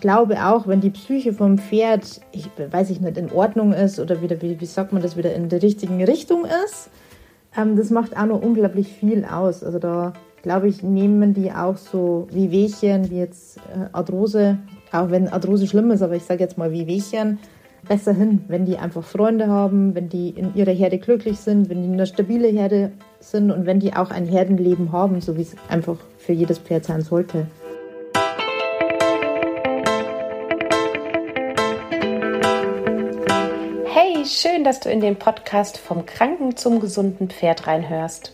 ich glaube auch, wenn die Psyche vom Pferd, ich weiß ich nicht, in Ordnung ist oder wieder, wie, wie sagt man das, wieder in der richtigen Richtung ist, ähm, das macht auch noch unglaublich viel aus. Also da glaube ich, nehmen die auch so wie Wehchen, wie jetzt äh, Arthrose, auch wenn Arthrose schlimm ist, aber ich sage jetzt mal wie Wehchen, besser hin, wenn die einfach Freunde haben, wenn die in ihrer Herde glücklich sind, wenn die eine stabile Herde sind und wenn die auch ein Herdenleben haben, so wie es einfach für jedes Pferd sein sollte. Schön, dass du in den Podcast vom Kranken zum gesunden Pferd reinhörst.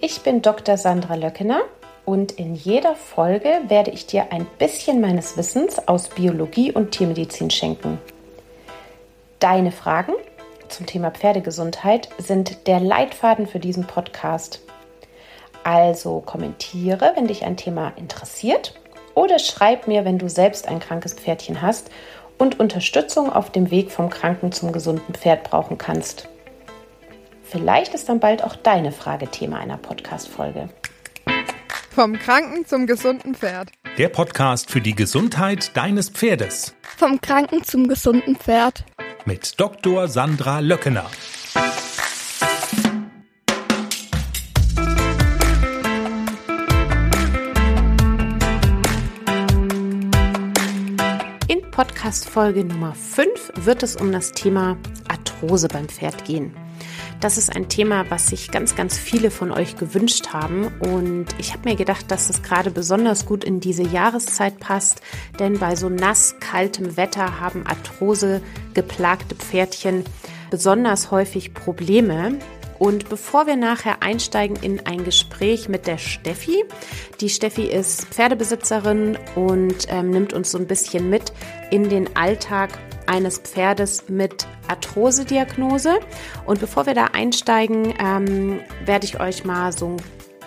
Ich bin Dr. Sandra Löckener und in jeder Folge werde ich dir ein bisschen meines Wissens aus Biologie und Tiermedizin schenken. Deine Fragen zum Thema Pferdegesundheit sind der Leitfaden für diesen Podcast. Also kommentiere, wenn dich ein Thema interessiert oder schreib mir, wenn du selbst ein krankes Pferdchen hast und Unterstützung auf dem Weg vom kranken zum gesunden Pferd brauchen kannst. Vielleicht ist dann bald auch deine Frage Thema einer Podcast-Folge. Vom Kranken zum gesunden Pferd. Der Podcast für die Gesundheit deines Pferdes. Vom Kranken zum gesunden Pferd. Mit Dr. Sandra Löckener. Podcast-Folge Nummer 5 wird es um das Thema Arthrose beim Pferd gehen. Das ist ein Thema, was sich ganz, ganz viele von euch gewünscht haben. Und ich habe mir gedacht, dass es gerade besonders gut in diese Jahreszeit passt. Denn bei so nass, kaltem Wetter haben Arthrose geplagte Pferdchen besonders häufig Probleme. Und bevor wir nachher einsteigen in ein Gespräch mit der Steffi, die Steffi ist Pferdebesitzerin und ähm, nimmt uns so ein bisschen mit in den Alltag eines Pferdes mit Arthrose-Diagnose. Und bevor wir da einsteigen, ähm, werde ich euch mal so ein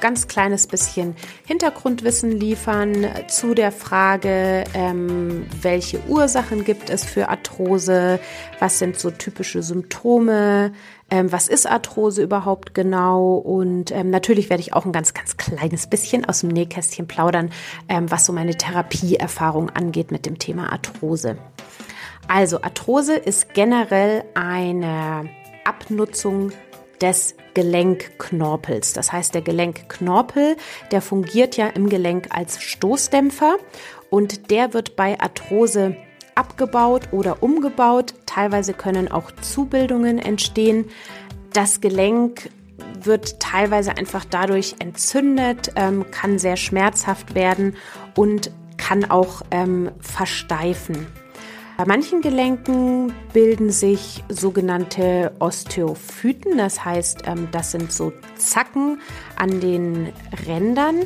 ganz kleines bisschen Hintergrundwissen liefern zu der Frage, ähm, welche Ursachen gibt es für Arthrose, was sind so typische Symptome, ähm, was ist Arthrose überhaupt genau? Und ähm, natürlich werde ich auch ein ganz, ganz kleines bisschen aus dem Nähkästchen plaudern, ähm, was so meine Therapieerfahrung angeht mit dem Thema Arthrose. Also Arthrose ist generell eine Abnutzung des Gelenkknorpels. Das heißt, der Gelenkknorpel, der fungiert ja im Gelenk als Stoßdämpfer und der wird bei Arthrose abgebaut oder umgebaut. Teilweise können auch Zubildungen entstehen. Das Gelenk wird teilweise einfach dadurch entzündet, ähm, kann sehr schmerzhaft werden und kann auch ähm, versteifen. Bei manchen Gelenken bilden sich sogenannte Osteophyten, das heißt, ähm, das sind so Zacken an den Rändern.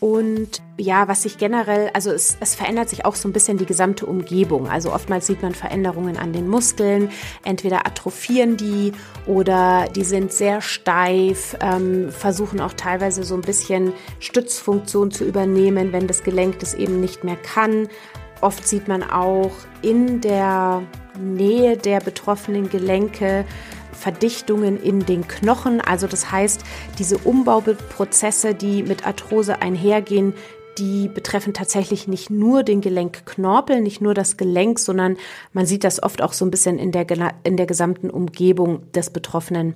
Und ja, was sich generell, also es, es, verändert sich auch so ein bisschen die gesamte Umgebung. Also oftmals sieht man Veränderungen an den Muskeln. Entweder atrophieren die oder die sind sehr steif, ähm, versuchen auch teilweise so ein bisschen Stützfunktion zu übernehmen, wenn das Gelenk das eben nicht mehr kann. Oft sieht man auch in der Nähe der betroffenen Gelenke Verdichtungen in den Knochen. Also das heißt, diese Umbauprozesse, die mit Arthrose einhergehen, die betreffen tatsächlich nicht nur den Gelenkknorpel, nicht nur das Gelenk, sondern man sieht das oft auch so ein bisschen in der, in der gesamten Umgebung des betroffenen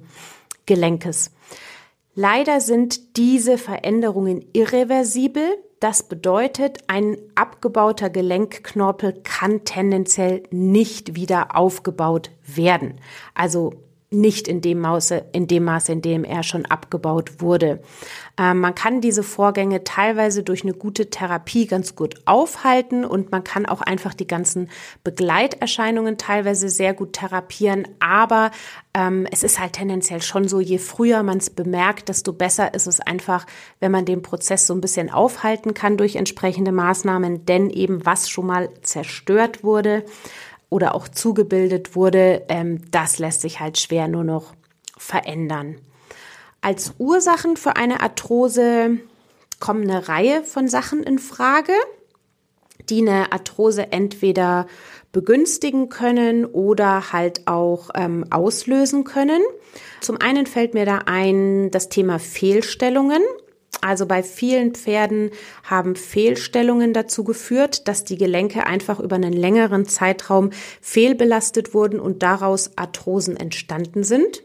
Gelenkes. Leider sind diese Veränderungen irreversibel. Das bedeutet, ein abgebauter Gelenkknorpel kann tendenziell nicht wieder aufgebaut werden. Also nicht in dem, Maße, in dem Maße, in dem er schon abgebaut wurde. Ähm, man kann diese Vorgänge teilweise durch eine gute Therapie ganz gut aufhalten und man kann auch einfach die ganzen Begleiterscheinungen teilweise sehr gut therapieren. Aber ähm, es ist halt tendenziell schon so, je früher man es bemerkt, desto besser ist es einfach, wenn man den Prozess so ein bisschen aufhalten kann durch entsprechende Maßnahmen, denn eben was schon mal zerstört wurde, oder auch zugebildet wurde, ähm, das lässt sich halt schwer nur noch verändern. Als Ursachen für eine Arthrose kommen eine Reihe von Sachen in Frage, die eine Arthrose entweder begünstigen können oder halt auch ähm, auslösen können. Zum einen fällt mir da ein das Thema Fehlstellungen. Also bei vielen Pferden haben Fehlstellungen dazu geführt, dass die Gelenke einfach über einen längeren Zeitraum fehlbelastet wurden und daraus Arthrosen entstanden sind.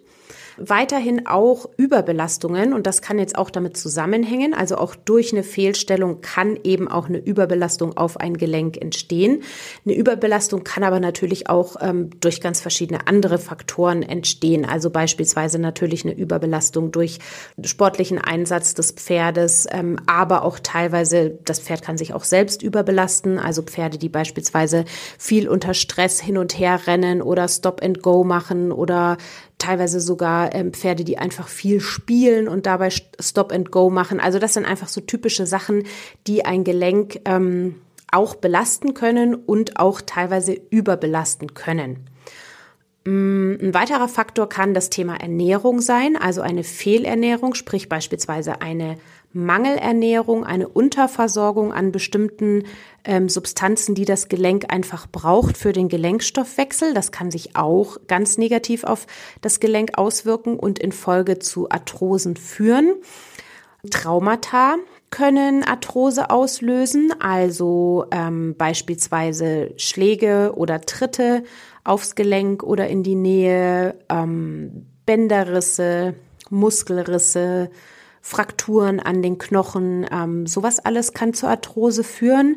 Weiterhin auch Überbelastungen und das kann jetzt auch damit zusammenhängen. Also auch durch eine Fehlstellung kann eben auch eine Überbelastung auf ein Gelenk entstehen. Eine Überbelastung kann aber natürlich auch ähm, durch ganz verschiedene andere Faktoren entstehen. Also beispielsweise natürlich eine Überbelastung durch sportlichen Einsatz des Pferdes, ähm, aber auch teilweise das Pferd kann sich auch selbst überbelasten. Also Pferde, die beispielsweise viel unter Stress hin und her rennen oder Stop and Go machen oder teilweise sogar ähm, Pferde, die einfach viel spielen und dabei Stop and Go machen. Also das sind einfach so typische Sachen, die ein Gelenk ähm, auch belasten können und auch teilweise überbelasten können. Mm, ein weiterer Faktor kann das Thema Ernährung sein, also eine Fehlernährung, sprich beispielsweise eine Mangelernährung, eine Unterversorgung an bestimmten ähm, Substanzen, die das Gelenk einfach braucht für den Gelenkstoffwechsel. Das kann sich auch ganz negativ auf das Gelenk auswirken und in Folge zu Arthrosen führen. Traumata können Arthrose auslösen, also ähm, beispielsweise Schläge oder Tritte aufs Gelenk oder in die Nähe, ähm, Bänderrisse, Muskelrisse, Frakturen an den Knochen, ähm, sowas alles kann zur Arthrose führen.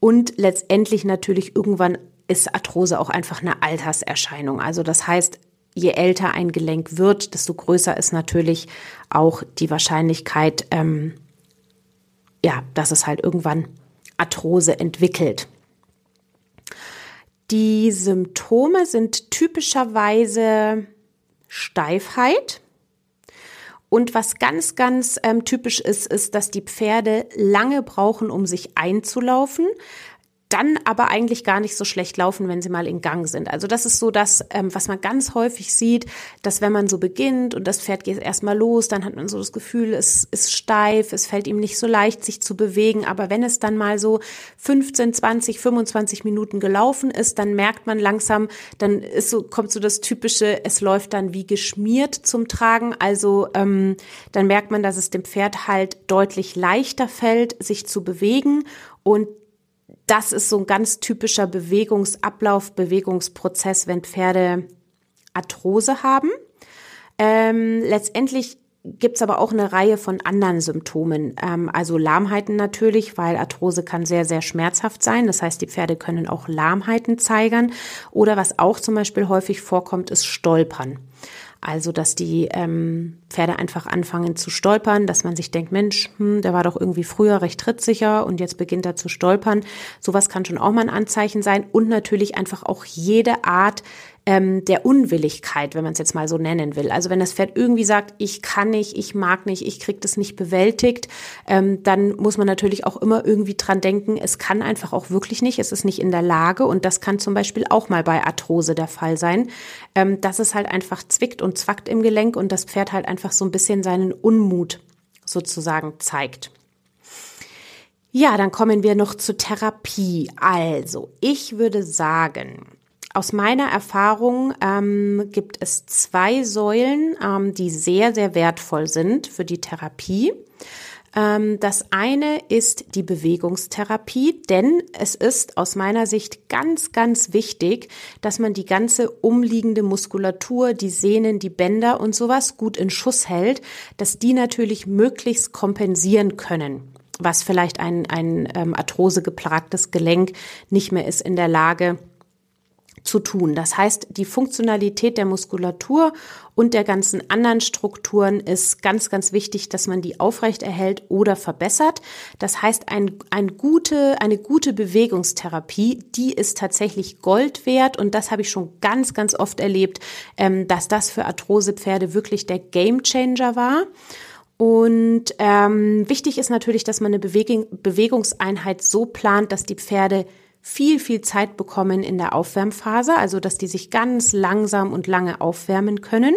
Und letztendlich natürlich irgendwann ist Arthrose auch einfach eine Alterserscheinung. Also das heißt, je älter ein Gelenk wird, desto größer ist natürlich auch die Wahrscheinlichkeit, ähm, ja, dass es halt irgendwann Arthrose entwickelt. Die Symptome sind typischerweise Steifheit, und was ganz, ganz ähm, typisch ist, ist, dass die Pferde lange brauchen, um sich einzulaufen dann aber eigentlich gar nicht so schlecht laufen, wenn sie mal in Gang sind. Also das ist so das, ähm, was man ganz häufig sieht, dass wenn man so beginnt und das Pferd geht erstmal los, dann hat man so das Gefühl, es ist steif, es fällt ihm nicht so leicht, sich zu bewegen. Aber wenn es dann mal so 15, 20, 25 Minuten gelaufen ist, dann merkt man langsam, dann ist so, kommt so das typische, es läuft dann wie geschmiert zum Tragen. Also ähm, dann merkt man, dass es dem Pferd halt deutlich leichter fällt, sich zu bewegen. Und das ist so ein ganz typischer Bewegungsablauf, Bewegungsprozess, wenn Pferde Arthrose haben. Ähm, letztendlich gibt's aber auch eine Reihe von anderen Symptomen. Ähm, also Lahmheiten natürlich, weil Arthrose kann sehr, sehr schmerzhaft sein. Das heißt, die Pferde können auch Lahmheiten zeigern. Oder was auch zum Beispiel häufig vorkommt, ist Stolpern. Also, dass die ähm, Pferde einfach anfangen zu stolpern, dass man sich denkt, Mensch, hm, der war doch irgendwie früher recht trittsicher und jetzt beginnt er zu stolpern. Sowas kann schon auch mal ein Anzeichen sein. Und natürlich einfach auch jede Art ähm, der Unwilligkeit, wenn man es jetzt mal so nennen will. Also wenn das Pferd irgendwie sagt, ich kann nicht, ich mag nicht, ich krieg das nicht bewältigt, ähm, dann muss man natürlich auch immer irgendwie dran denken, es kann einfach auch wirklich nicht, es ist nicht in der Lage und das kann zum Beispiel auch mal bei Arthrose der Fall sein, ähm, dass es halt einfach zwickt und zwackt im Gelenk und das Pferd halt einfach so ein bisschen seinen Unmut sozusagen zeigt. Ja, dann kommen wir noch zur Therapie. Also, ich würde sagen, aus meiner Erfahrung ähm, gibt es zwei Säulen, ähm, die sehr, sehr wertvoll sind für die Therapie. Ähm, das eine ist die Bewegungstherapie, denn es ist aus meiner Sicht ganz, ganz wichtig, dass man die ganze umliegende Muskulatur, die Sehnen, die Bänder und sowas gut in Schuss hält, dass die natürlich möglichst kompensieren können was vielleicht ein, ein ähm, Arthrose geplagtes Gelenk nicht mehr ist in der Lage zu tun. Das heißt, die Funktionalität der Muskulatur und der ganzen anderen Strukturen ist ganz, ganz wichtig, dass man die aufrecht erhält oder verbessert. Das heißt, ein, ein gute, eine gute Bewegungstherapie, die ist tatsächlich Gold wert und das habe ich schon ganz, ganz oft erlebt, ähm, dass das für Arthrosepferde wirklich der Gamechanger war. Und ähm, wichtig ist natürlich, dass man eine Bewegung, Bewegungseinheit so plant, dass die Pferde viel, viel Zeit bekommen in der Aufwärmphase, also dass die sich ganz langsam und lange aufwärmen können.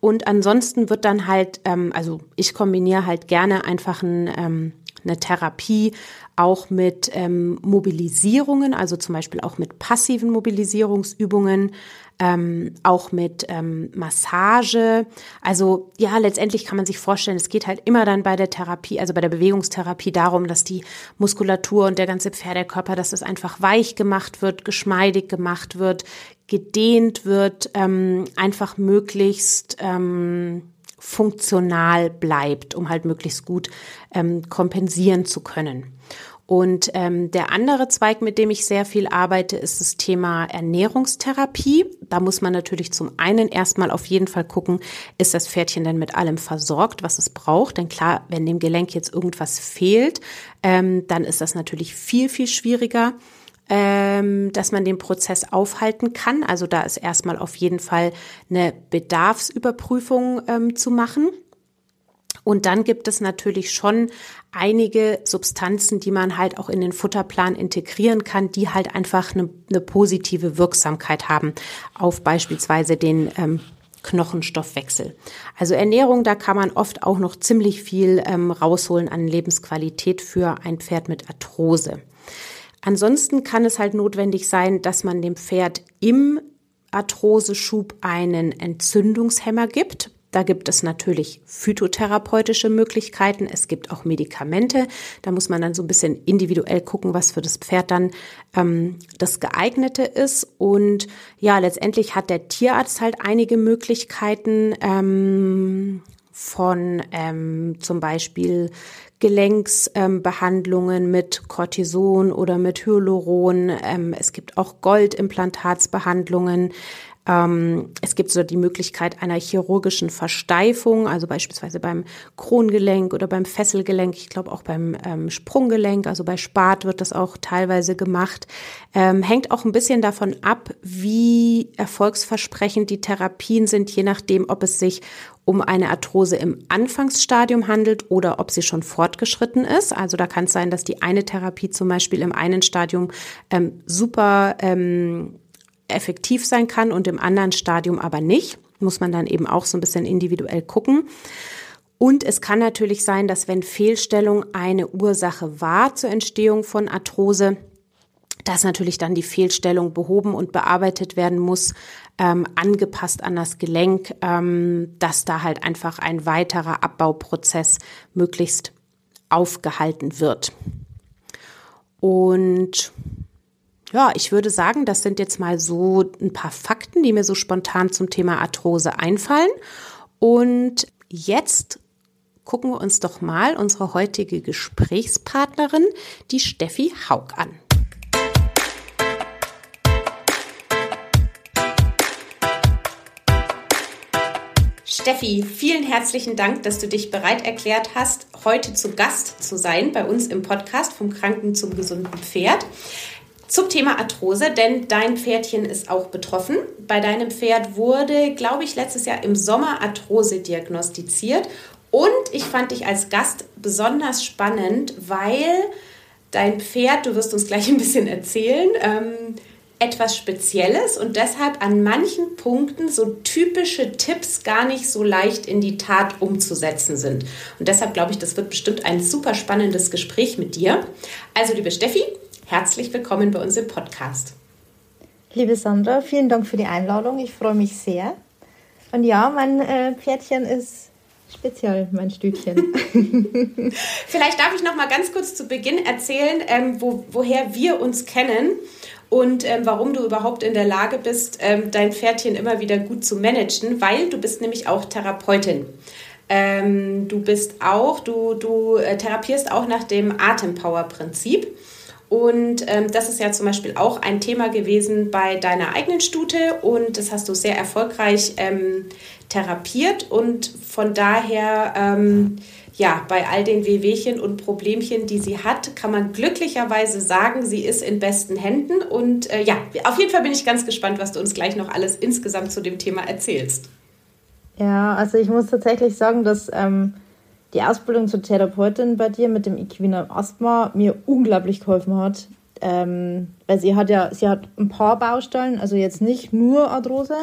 Und ansonsten wird dann halt, ähm, also ich kombiniere halt gerne einfach ein, ähm, eine Therapie auch mit ähm, Mobilisierungen, also zum Beispiel auch mit passiven Mobilisierungsübungen, ähm, auch mit ähm, Massage. Also ja, letztendlich kann man sich vorstellen, es geht halt immer dann bei der Therapie, also bei der Bewegungstherapie darum, dass die Muskulatur und der ganze Pferdekörper, dass es einfach weich gemacht wird, geschmeidig gemacht wird, gedehnt wird, ähm, einfach möglichst ähm, funktional bleibt, um halt möglichst gut ähm, kompensieren zu können. Und ähm, der andere Zweig, mit dem ich sehr viel arbeite, ist das Thema Ernährungstherapie. Da muss man natürlich zum einen erstmal auf jeden Fall gucken, ist das Pferdchen denn mit allem versorgt, was es braucht. Denn klar, wenn dem Gelenk jetzt irgendwas fehlt, ähm, dann ist das natürlich viel, viel schwieriger ähm, dass man den Prozess aufhalten kann. Also da ist erstmal auf jeden Fall eine Bedarfsüberprüfung ähm, zu machen. Und dann gibt es natürlich schon einige Substanzen, die man halt auch in den Futterplan integrieren kann, die halt einfach eine, eine positive Wirksamkeit haben auf beispielsweise den ähm, Knochenstoffwechsel. Also Ernährung, da kann man oft auch noch ziemlich viel ähm, rausholen an Lebensqualität für ein Pferd mit Arthrose. Ansonsten kann es halt notwendig sein, dass man dem Pferd im Arthroseschub einen Entzündungshemmer gibt. Da gibt es natürlich phytotherapeutische Möglichkeiten. Es gibt auch Medikamente. Da muss man dann so ein bisschen individuell gucken, was für das Pferd dann ähm, das geeignete ist. Und ja, letztendlich hat der Tierarzt halt einige Möglichkeiten ähm, von ähm, zum Beispiel Gelenksbehandlungen ähm, mit Cortison oder mit Hyaluron. Ähm, es gibt auch Goldimplantatsbehandlungen. Ähm, es gibt so die Möglichkeit einer chirurgischen Versteifung, also beispielsweise beim Krongelenk oder beim Fesselgelenk, ich glaube auch beim ähm, Sprunggelenk, also bei Spat wird das auch teilweise gemacht. Ähm, hängt auch ein bisschen davon ab, wie erfolgsversprechend die Therapien sind, je nachdem, ob es sich um eine Arthrose im Anfangsstadium handelt oder ob sie schon fortgeschritten ist. Also da kann es sein, dass die eine Therapie zum Beispiel im einen Stadium ähm, super ähm, effektiv sein kann und im anderen Stadium aber nicht. Muss man dann eben auch so ein bisschen individuell gucken. Und es kann natürlich sein, dass wenn Fehlstellung eine Ursache war zur Entstehung von Arthrose, dass natürlich dann die Fehlstellung behoben und bearbeitet werden muss, ähm, angepasst an das Gelenk, ähm, dass da halt einfach ein weiterer Abbauprozess möglichst aufgehalten wird. Und ja, ich würde sagen, das sind jetzt mal so ein paar Fakten, die mir so spontan zum Thema Arthrose einfallen. Und jetzt gucken wir uns doch mal unsere heutige Gesprächspartnerin, die Steffi Haug, an. Steffi, vielen herzlichen Dank, dass du dich bereit erklärt hast, heute zu Gast zu sein bei uns im Podcast vom Kranken zum gesunden Pferd zum Thema Arthrose, denn dein Pferdchen ist auch betroffen. Bei deinem Pferd wurde, glaube ich, letztes Jahr im Sommer Arthrose diagnostiziert. Und ich fand dich als Gast besonders spannend, weil dein Pferd, du wirst uns gleich ein bisschen erzählen, ähm, etwas Spezielles und deshalb an manchen Punkten so typische Tipps gar nicht so leicht in die Tat umzusetzen sind. Und deshalb glaube ich, das wird bestimmt ein super spannendes Gespräch mit dir. Also, liebe Steffi, Herzlich willkommen bei uns im Podcast. Liebe Sandra, vielen Dank für die Einladung. Ich freue mich sehr. Und ja, mein äh, Pferdchen ist speziell, mein Stübchen. Vielleicht darf ich noch mal ganz kurz zu Beginn erzählen, ähm, wo, woher wir uns kennen und ähm, warum du überhaupt in der Lage bist, ähm, dein Pferdchen immer wieder gut zu managen, weil du bist nämlich auch Therapeutin. Ähm, du bist auch, du, du äh, therapierst auch nach dem Atempower-Prinzip. Und ähm, das ist ja zum Beispiel auch ein Thema gewesen bei deiner eigenen Stute und das hast du sehr erfolgreich ähm, therapiert und von daher, ähm, ja, bei all den Wehwehchen und Problemchen, die sie hat, kann man glücklicherweise sagen, sie ist in besten Händen und äh, ja, auf jeden Fall bin ich ganz gespannt, was du uns gleich noch alles insgesamt zu dem Thema erzählst. Ja, also ich muss tatsächlich sagen, dass ähm, die Ausbildung zur Therapeutin bei dir mit dem Equina Asthma mir unglaublich geholfen hat. Ähm, weil sie hat ja, sie hat ein paar Baustellen, also jetzt nicht nur Arthrose,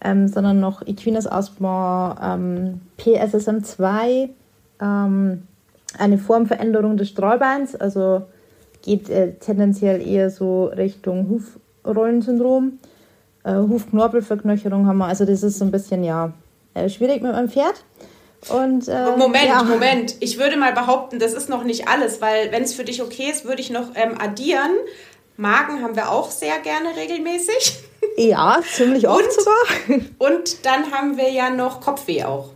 ähm, sondern noch Equinas Asthma, ähm, PSSM2, ähm, eine Formveränderung des Strahlbeins, also geht äh, tendenziell eher so Richtung Hufrollensyndrom. Äh, Hufknorpelverknöcherung haben wir, also das ist so ein bisschen, ja, äh, schwierig mit meinem Pferd. Und, äh, Moment, ja. Moment. Ich würde mal behaupten, das ist noch nicht alles, weil wenn es für dich okay ist, würde ich noch ähm, addieren. Magen haben wir auch sehr gerne regelmäßig. Ja, ziemlich oft Und? sogar. Und dann haben wir ja noch Kopfweh auch.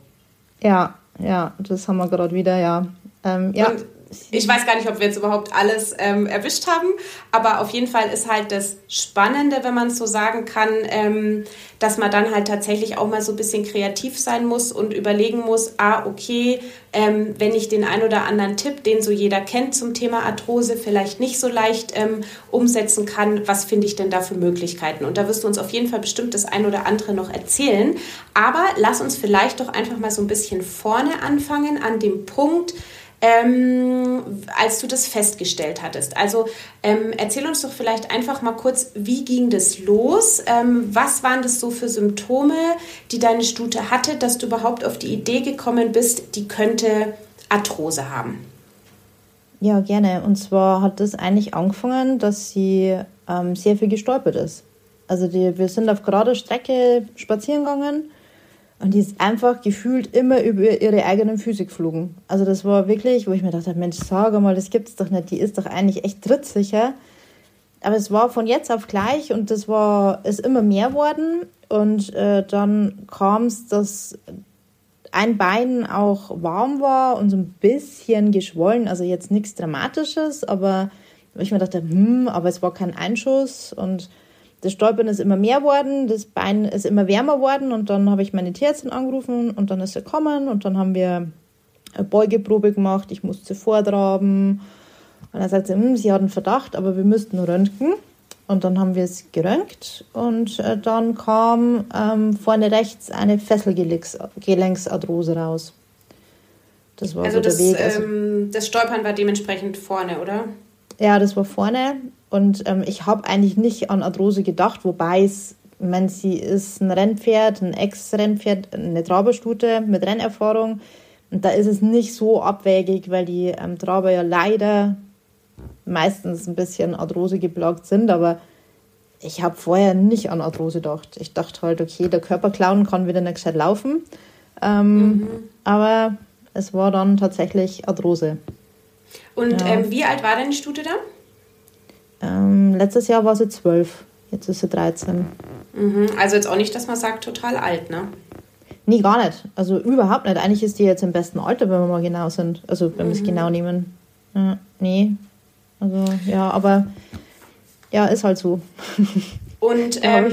Ja, ja, das haben wir gerade wieder, ja. Ähm, ja. Und ich weiß gar nicht, ob wir jetzt überhaupt alles ähm, erwischt haben, aber auf jeden Fall ist halt das Spannende, wenn man es so sagen kann, ähm, dass man dann halt tatsächlich auch mal so ein bisschen kreativ sein muss und überlegen muss, ah, okay, ähm, wenn ich den ein oder anderen Tipp, den so jeder kennt zum Thema Arthrose, vielleicht nicht so leicht ähm, umsetzen kann, was finde ich denn da für Möglichkeiten? Und da wirst du uns auf jeden Fall bestimmt das ein oder andere noch erzählen. Aber lass uns vielleicht doch einfach mal so ein bisschen vorne anfangen an dem Punkt, ähm, als du das festgestellt hattest. Also ähm, erzähl uns doch vielleicht einfach mal kurz, wie ging das los? Ähm, was waren das so für Symptome, die deine Stute hatte, dass du überhaupt auf die Idee gekommen bist, die könnte Arthrose haben? Ja, gerne. Und zwar hat das eigentlich angefangen, dass sie ähm, sehr viel gestolpert ist. Also die, wir sind auf gerader Strecke spazieren gegangen und die ist einfach gefühlt immer über ihre eigenen Füße geflogen. Also das war wirklich, wo ich mir dachte, Mensch, sag mal, das gibt's doch nicht. Die ist doch eigentlich echt trittsicher. Aber es war von jetzt auf gleich und das war ist immer mehr worden. Und äh, dann kam es, dass ein Bein auch warm war und so ein bisschen geschwollen. Also jetzt nichts Dramatisches, aber ich mir dachte, hm, aber es war kein Einschuss und das Stolpern ist immer mehr worden, das Bein ist immer wärmer worden und dann habe ich meine Tierärztin angerufen und dann ist sie gekommen und dann haben wir eine Beugeprobe gemacht, ich musste vortraben und dann sagt sie, hm, sie hat einen Verdacht, aber wir müssten röntgen und dann haben wir es geröntgt und äh, dann kam ähm, vorne rechts eine Fesselgelenksarthrose raus. Das war Also so der das, Weg. Also, ähm, das Stolpern war dementsprechend vorne, oder? ja, das war vorne und ähm, ich habe eigentlich nicht an Arthrose gedacht, wobei es, meine, sie ist ein Rennpferd, ein Ex-Rennpferd, eine Traberstute mit Rennerfahrung. Und da ist es nicht so abwegig, weil die ähm, Traber ja leider meistens ein bisschen Arthrose geplagt sind, aber ich habe vorher nicht an Arthrose gedacht. Ich dachte halt, okay, der Körperclown kann wieder nicht gescheit laufen. Ähm, Aber es war dann tatsächlich Arthrose. Und Ja. ähm, wie alt war deine Stute da? Ähm, letztes Jahr war sie zwölf, jetzt ist sie 13. Mhm. Also jetzt auch nicht, dass man sagt, total alt, ne? Nee, gar nicht. Also überhaupt nicht. Eigentlich ist die jetzt im besten Alter, wenn wir mal genau sind. Also wenn wir es genau nehmen. Ja, nee. Also ja, aber ja, ist halt so. Und ähm,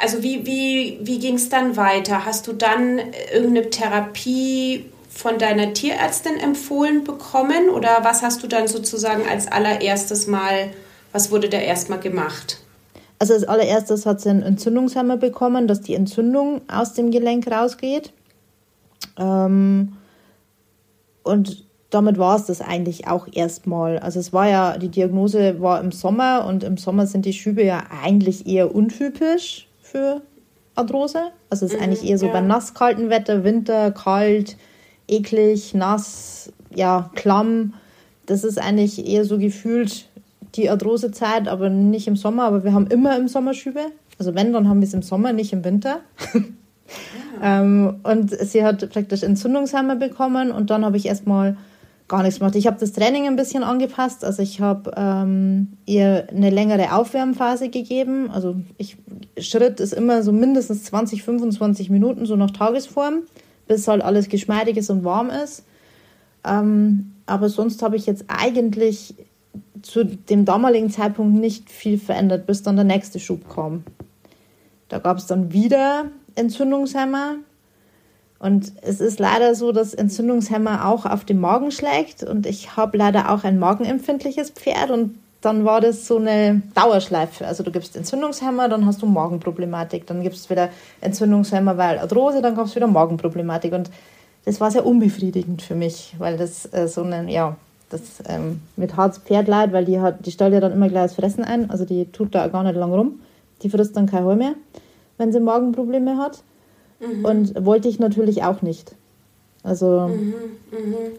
also wie, wie, wie ging es dann weiter? Hast du dann irgendeine Therapie von deiner Tierärztin empfohlen bekommen oder was hast du dann sozusagen als allererstes Mal, was wurde da erstmal gemacht? Also als allererstes hat sie einen Entzündungshemmer bekommen, dass die Entzündung aus dem Gelenk rausgeht. Ähm, und damit war es das eigentlich auch erstmal. Also es war ja, die Diagnose war im Sommer und im Sommer sind die Schübe ja eigentlich eher untypisch für Arthrose. Also es ist eigentlich eher so ja. bei nasskaltem Wetter, Winter, kalt, eklig, nass, ja, klamm. Das ist eigentlich eher so gefühlt die Arthrosezeit, aber nicht im Sommer. Aber wir haben immer im Sommer Schübe. Also wenn, dann haben wir es im Sommer, nicht im Winter. ähm, und sie hat praktisch Entzündungshemmer bekommen und dann habe ich erstmal gar nichts gemacht. Ich habe das Training ein bisschen angepasst. Also ich habe ähm, ihr eine längere Aufwärmphase gegeben. Also ich, Schritt ist immer so mindestens 20, 25 Minuten, so nach Tagesform, bis halt alles geschmeidig ist und warm ist. Ähm, aber sonst habe ich jetzt eigentlich zu dem damaligen Zeitpunkt nicht viel verändert, bis dann der nächste Schub kam. Da gab es dann wieder Entzündungshemmer. Und es ist leider so, dass Entzündungshemmer auch auf den Magen schlägt. Und ich habe leider auch ein magenempfindliches Pferd. Und dann war das so eine Dauerschleife. Also du gibst Entzündungshemmer, dann hast du Magenproblematik. Dann gibst du wieder Entzündungshemmer, weil Arthrose, dann gab es wieder Magenproblematik. Und das war sehr unbefriedigend für mich, weil das äh, so eine, ja, das ähm, mit Harz Pferd leid, weil die hat, die stellt ja dann immer gleich das Fressen ein. Also die tut da gar nicht lang rum. Die frisst dann kein Heu mehr, wenn sie Magenprobleme hat. Und wollte ich natürlich auch nicht. Also, Mhm,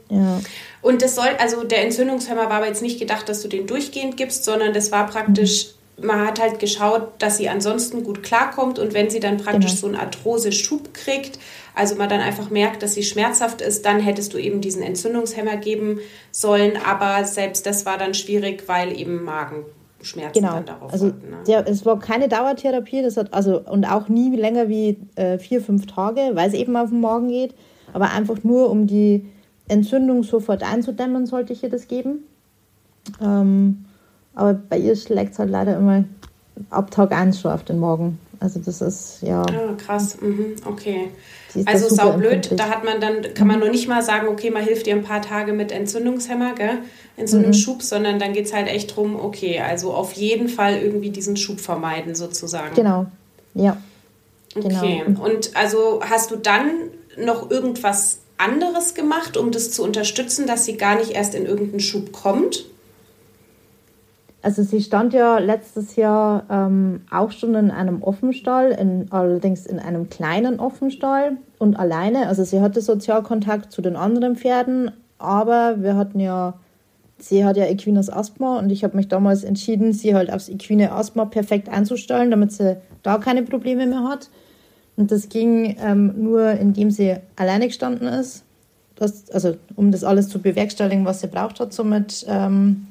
ja. Und das soll, also der Entzündungshemmer war aber jetzt nicht gedacht, dass du den durchgehend gibst, sondern das war praktisch, man hat halt geschaut, dass sie ansonsten gut klarkommt und wenn sie dann praktisch Genau. so einen Arthrose-Schub kriegt, also man dann einfach merkt, dass sie schmerzhaft ist, dann hättest du eben diesen Entzündungshemmer geben sollen, aber selbst das war dann schwierig, weil eben Magenschmerzen Genau. dann darauf Also folgten, ne? der, es war keine Dauertherapie, das hat also und auch nie länger wie äh, vier, fünf Tage, weil es eben auf den Magen geht. Aber einfach nur, um die Entzündung sofort einzudämmen, sollte ich ihr das geben. Ähm, aber bei ihr schlägt es halt leider immer ab Tag 1 schon auf den Magen. Also das ist ja. Ah, krass, mhm, okay. Also saublöd, da hat man dann, kann man nur nicht mal sagen, okay, man hilft dir ein paar Tage mit Entzündungshemmer, gell, in so einem Schub, sondern dann geht es halt echt drum, okay, also auf jeden Fall irgendwie diesen Schub vermeiden sozusagen. Genau. Ja. Okay, genau. und also hast du dann noch irgendwas anderes gemacht, um das zu unterstützen, dass sie gar nicht erst in irgendeinen Schub kommt? Also sie stand ja letztes Jahr ähm, auch schon in einem Offenstall, in, allerdings in einem kleinen Offenstall und alleine. Also sie hatte Sozialkontakt zu den anderen Pferden, aber wir hatten ja, sie hat ja equines Asthma und ich habe mich damals entschieden, sie halt aufs equine Asthma perfekt einzustellen, damit sie da keine Probleme mehr hat. Und das ging ähm, nur, indem sie alleine gestanden ist. Das, also um das alles zu bewerkstelligen, was sie braucht hat, so mit ähm,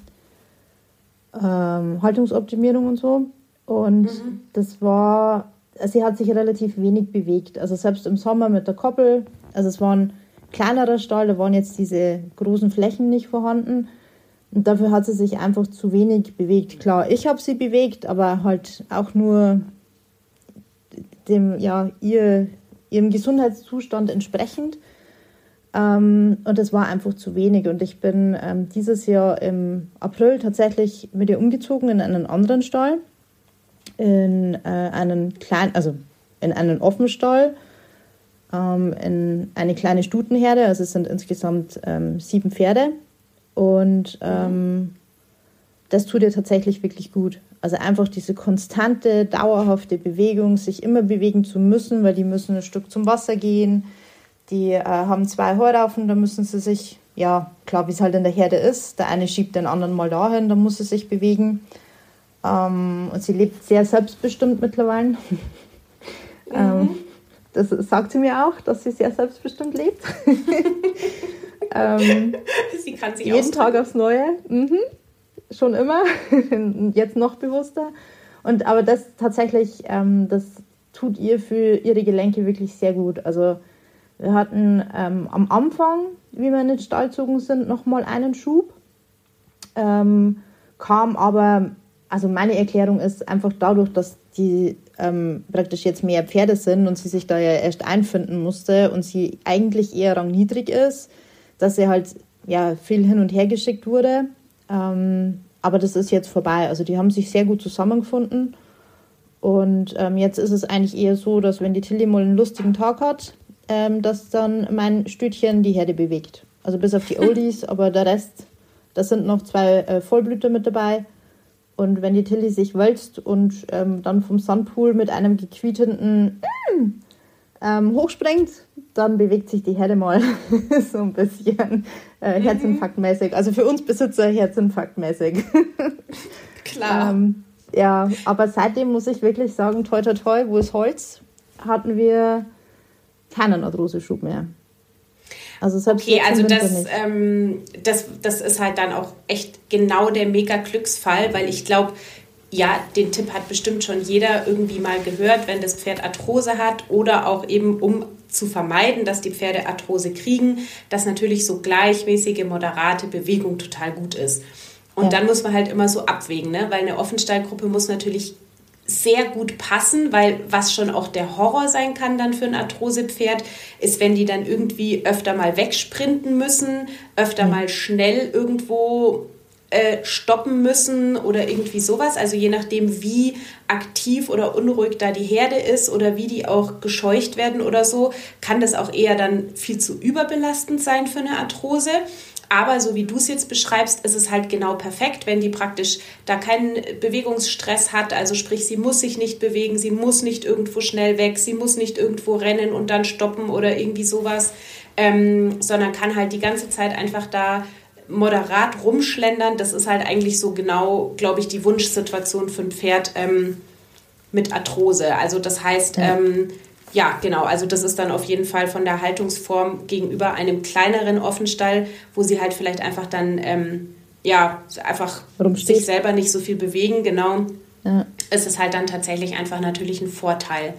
ähm, Haltungsoptimierung und so. Und das war, sie hat sich relativ wenig bewegt. Also selbst im Sommer mit der Koppel, also es war ein kleinerer Stall, da waren jetzt diese großen Flächen nicht vorhanden. Und dafür hat sie sich einfach zu wenig bewegt. Klar, ich habe sie bewegt, aber halt auch nur dem, ja, ihr, ihrem Gesundheitszustand entsprechend. Ähm, und das war einfach zu wenig. Und ich bin ähm, dieses Jahr im April tatsächlich mit ihr umgezogen in einen anderen Stall. In äh, einen kleinen, also in einen Offenstall, ähm, in eine kleine Stutenherde. Also es sind insgesamt ähm, sieben Pferde. Und ähm, das tut ihr tatsächlich wirklich gut. Also einfach diese konstante, dauerhafte Bewegung, sich immer bewegen zu müssen, weil die müssen ein Stück zum Wasser gehen. Die äh, haben zwei Heuraufen, da müssen sie sich, ja, klar, wie es halt in der Herde ist. Der eine schiebt den anderen mal dahin, da muss sie sich bewegen. Ähm, und sie lebt sehr selbstbestimmt mittlerweile. ähm, das sagt sie mir auch, dass sie sehr selbstbestimmt lebt. ähm, Sie kann sich jeden ausdrücken. Tag aufs Neue. Mhm. Schon immer. Jetzt noch bewusster. Und aber das tatsächlich, ähm, das tut ihr für ihre Gelenke wirklich sehr gut. Also wir hatten ähm, am Anfang, wie wir in den Stall gezogen sind, nochmal einen Schub. Ähm, kam aber, also meine Erklärung ist einfach dadurch, dass die ähm, praktisch jetzt mehr Pferde sind und sie sich da ja erst einfinden musste und sie eigentlich eher rangniedrig ist, dass sie halt ja viel hin und her geschickt wurde. Ähm, aber das ist jetzt vorbei. Also die haben sich sehr gut zusammengefunden. Und ähm, jetzt ist es eigentlich eher so, dass wenn die Tilly mal einen lustigen Tag hat, ähm, dass dann mein Stütchen die Herde bewegt. Also bis auf die Oldies, aber der Rest, das sind noch zwei äh, Vollblüter mit dabei. Und wenn die Tilly sich wälzt und ähm, dann vom Sandpool mit einem gequietenden mm, ähm, hochspringt, dann bewegt sich die Herde mal so ein bisschen äh, herzinfarktmäßig. Also für uns Besitzer herzinfarktmäßig. Klar. Ähm, ja, aber seitdem muss ich wirklich sagen, toi toi toi, wo ist Holz, hatten wir keinen Arthroseschub mehr. Also selbst Okay, also das, ähm, das, das ist halt dann auch echt genau der Mega-Glücksfall, weil ich glaube, ja, den Tipp hat bestimmt schon jeder irgendwie mal gehört, wenn das Pferd Arthrose hat oder auch eben um zu vermeiden, dass die Pferde Arthrose kriegen, dass natürlich so gleichmäßige, moderate Bewegung total gut ist. Und Ja. dann muss man halt immer so abwägen, ne? weil eine Offenstallgruppe muss natürlich sehr gut passen, weil was schon auch der Horror sein kann dann für ein Arthrosepferd, ist, wenn die dann irgendwie öfter mal wegsprinten müssen, öfter mal schnell irgendwo äh, stoppen müssen oder irgendwie sowas. Also je nachdem, wie aktiv oder unruhig da die Herde ist oder wie die auch gescheucht werden oder so, kann das auch eher dann viel zu überbelastend sein für eine Arthrose. Aber so wie du es jetzt beschreibst, ist es halt genau perfekt, wenn die praktisch da keinen Bewegungsstress hat. Also sprich, sie muss sich nicht bewegen, sie muss nicht irgendwo schnell weg, sie muss nicht irgendwo rennen und dann stoppen oder irgendwie sowas. ähm, sondern kann halt die ganze Zeit einfach da moderat rumschlendern. Das ist halt eigentlich so genau, glaube ich, die Wunschsituation für ein Pferd ähm, mit Arthrose. Also das heißt, ja. Ähm, ja, genau. Also das ist dann auf jeden Fall von der Haltungsform gegenüber einem kleineren Offenstall, wo sie halt vielleicht einfach dann ähm, ja einfach Rumsteht. sich selber nicht so viel bewegen. Genau. Ja. Ist es halt dann tatsächlich einfach natürlich ein Vorteil.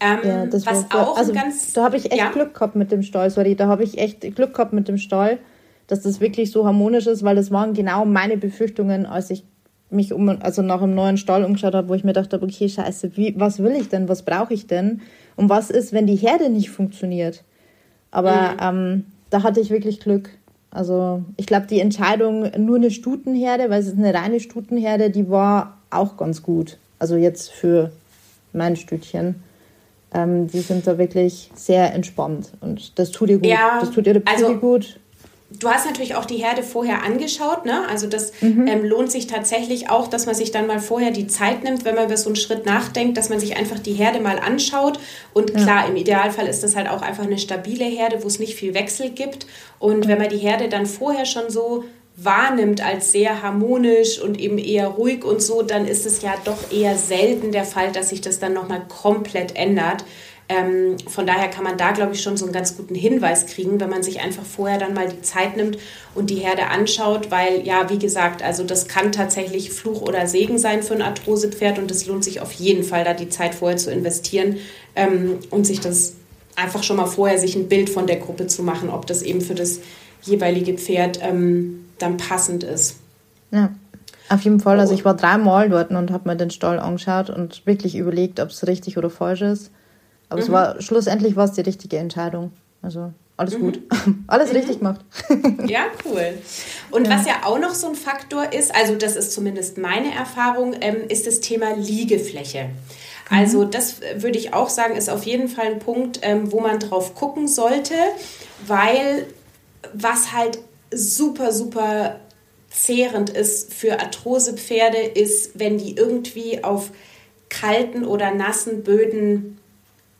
Ähm, ja, das was war, auch also, ganz. Da habe ich echt ja? Glück gehabt mit dem Stall, sorry. Da habe ich echt Glück gehabt mit dem Stall dass das wirklich so harmonisch ist, weil das waren genau meine Befürchtungen, als ich mich um, also nach einem neuen Stall umgeschaut habe, wo ich mir dachte, okay, scheiße, wie, was will ich denn, was brauche ich denn? Und was ist, wenn die Herde nicht funktioniert? Aber mhm. ähm, da hatte ich wirklich Glück. Also ich glaube, die Entscheidung, nur eine Stutenherde, weil es ist eine reine Stutenherde, die war auch ganz gut. Also jetzt für mein Stütchen. Ähm, die sind da wirklich sehr entspannt und das tut ihr gut. Ja, das tut Psyche also, gut. Du hast natürlich auch die Herde vorher angeschaut, ne? Also das mhm. ähm, lohnt sich tatsächlich auch, dass man sich dann mal vorher die Zeit nimmt, wenn man über so einen Schritt nachdenkt, dass man sich einfach die Herde mal anschaut. Und ja. klar, im Idealfall ist das halt auch einfach eine stabile Herde, wo es nicht viel Wechsel gibt. Und wenn man die Herde dann vorher schon so wahrnimmt als sehr harmonisch und eben eher ruhig und so, dann ist es ja doch eher selten der Fall, dass sich das dann nochmal komplett ändert. Ähm, von daher kann man da, glaube ich, schon so einen ganz guten Hinweis kriegen, wenn man sich einfach vorher dann mal die Zeit nimmt und die Herde anschaut, weil ja, wie gesagt, also das kann tatsächlich Fluch oder Segen sein für ein Arthrosepferd und es lohnt sich auf jeden Fall, da die Zeit vorher zu investieren ähm, und sich das einfach schon mal vorher sich ein Bild von der Gruppe zu machen, ob das eben für das jeweilige Pferd ähm, dann passend ist. Ja. Auf jeden Fall. Also ich war dreimal dort und habe mir den Stall angeschaut und wirklich überlegt, ob es richtig oder falsch ist. Aber mhm. es war schlussendlich war es die richtige Entscheidung. Also alles mhm. gut. alles mhm. richtig gemacht. ja, cool. Und ja. was ja auch noch so ein Faktor ist, also das ist zumindest meine Erfahrung, ähm, ist das Thema Liegefläche. Also mhm. das würde ich auch sagen, ist auf jeden Fall ein Punkt, ähm, wo man drauf gucken sollte, weil was halt super, super zehrend ist für Arthrosepferde, ist, wenn die irgendwie auf kalten oder nassen Böden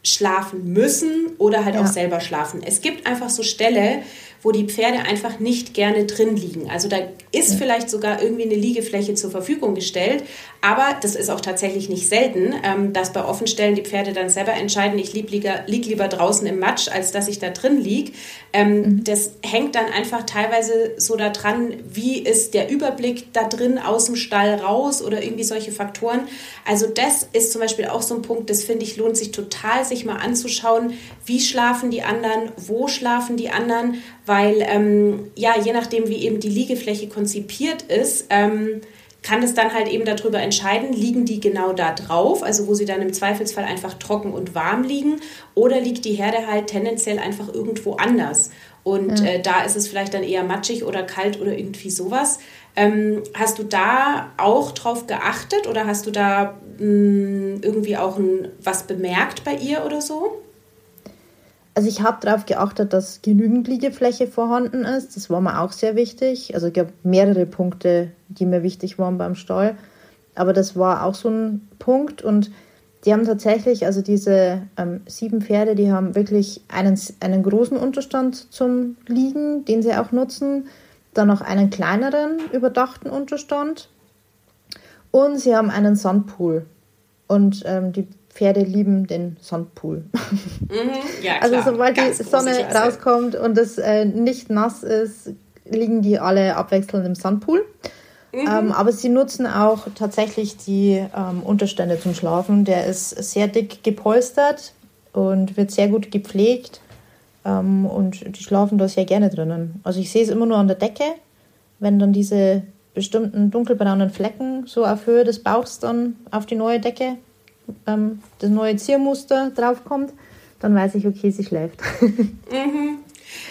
schlafen müssen oder halt ja. auch selber schlafen. Es gibt einfach so Ställe, wo die Pferde einfach nicht gerne drin liegen. Also da ist ja. vielleicht sogar irgendwie eine Liegefläche zur Verfügung gestellt, aber das ist auch tatsächlich nicht selten, ähm, dass bei Offenstellen die Pferde dann selber entscheiden, ich lieg lieber, lieg lieber draußen im Matsch, als dass ich da drin liege. Ähm, mhm. Das hängt dann einfach teilweise so daran, wie ist der Überblick da drin aus dem Stall raus oder irgendwie solche Faktoren. Also das ist zum Beispiel auch so ein Punkt, das finde ich lohnt sich total, sich mal anzuschauen, wie schlafen die anderen, wo schlafen die anderen, weil ähm, ja, je nachdem, wie eben die Liegefläche konzipiert ist, ähm, kann es dann halt eben darüber entscheiden, liegen die genau da drauf, also wo sie dann im Zweifelsfall einfach trocken und warm liegen, oder liegt die Herde halt tendenziell einfach irgendwo anders. Und ja. äh, da ist es vielleicht dann eher matschig oder kalt oder irgendwie sowas. Ähm, hast du da auch drauf geachtet oder hast du da mh, hm, irgendwie auch ein, was bemerkt bei ihr oder so? Also ich habe darauf geachtet, dass genügend Liegefläche vorhanden ist. Das war mir auch sehr wichtig. Also es gab mehrere Punkte, die mir wichtig waren beim Stall. Aber das war auch so ein Punkt. Und die haben tatsächlich, also diese ähm, sieben Pferde, die haben wirklich einen, einen großen Unterstand zum Liegen, den sie auch nutzen. Dann noch einen kleineren, überdachten Unterstand. Und sie haben einen Sandpool. Und ähm, die Pferde lieben den Sandpool. Mhm, ja, also sobald Ganz die Sonne rauskommt und es äh, nicht nass ist, liegen die alle abwechselnd im Sandpool. Mhm. Ähm, aber sie nutzen auch tatsächlich die ähm, Unterstände zum Schlafen. Der ist sehr dick gepolstert und wird sehr gut gepflegt. Ähm, und die schlafen da sehr gerne drinnen. Also ich sehe es immer nur an der Decke, wenn dann diese bestimmten dunkelbraunen Flecken so auf Höhe des Bauchs dann auf die neue Decke ähm, das neue Ziermuster draufkommt, dann weiß ich, okay, sie schläft. Mhm.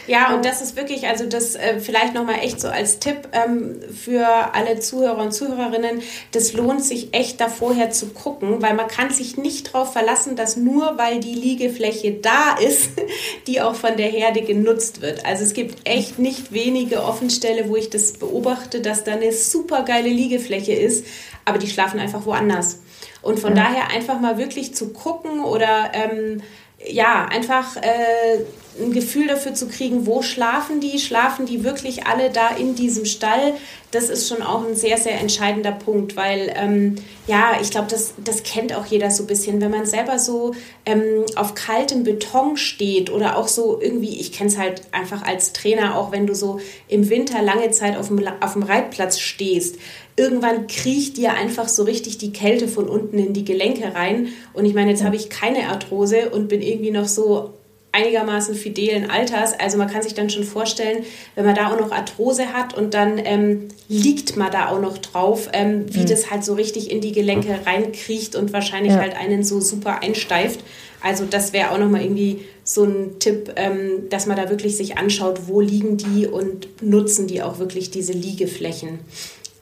Ja, und das ist wirklich, also das äh, vielleicht nochmal echt so als Tipp ähm, für alle Zuhörer und Zuhörerinnen, das lohnt sich echt da vorher zu gucken, weil man kann sich nicht darauf verlassen, dass nur weil die Liegefläche da ist, die auch von der Herde genutzt wird. Also es gibt echt nicht wenige Offenstelle, wo ich das beobachte, dass da eine super geile Liegefläche ist, aber die schlafen einfach woanders. Und von ja. daher einfach mal wirklich zu gucken oder ähm, ja, einfach äh, ein Gefühl dafür zu kriegen, wo schlafen die? Schlafen die wirklich alle da in diesem Stall? Das ist schon auch ein sehr, sehr entscheidender Punkt, weil ähm, ja, ich glaube, das, das kennt auch jeder so ein bisschen. Wenn man selber so ähm, auf kaltem Beton steht oder auch so irgendwie, ich kenne es halt einfach als Trainer, auch wenn du so im Winter lange Zeit auf dem, auf dem Reitplatz stehst, irgendwann kriecht dir einfach so richtig die Kälte von unten in die Gelenke rein. Und ich meine, jetzt habe ich keine Arthrose und bin irgendwie noch so einigermaßen fidelen Alters. Also man kann sich dann schon vorstellen, wenn man da auch noch Arthrose hat und dann ähm, liegt man da auch noch drauf, ähm, wie mhm. das halt so richtig in die Gelenke reinkriecht und wahrscheinlich ja. halt einen so super einsteift. Also das wäre auch nochmal irgendwie so ein Tipp, ähm, dass man da wirklich sich anschaut, wo liegen die und nutzen die auch wirklich diese Liegeflächen.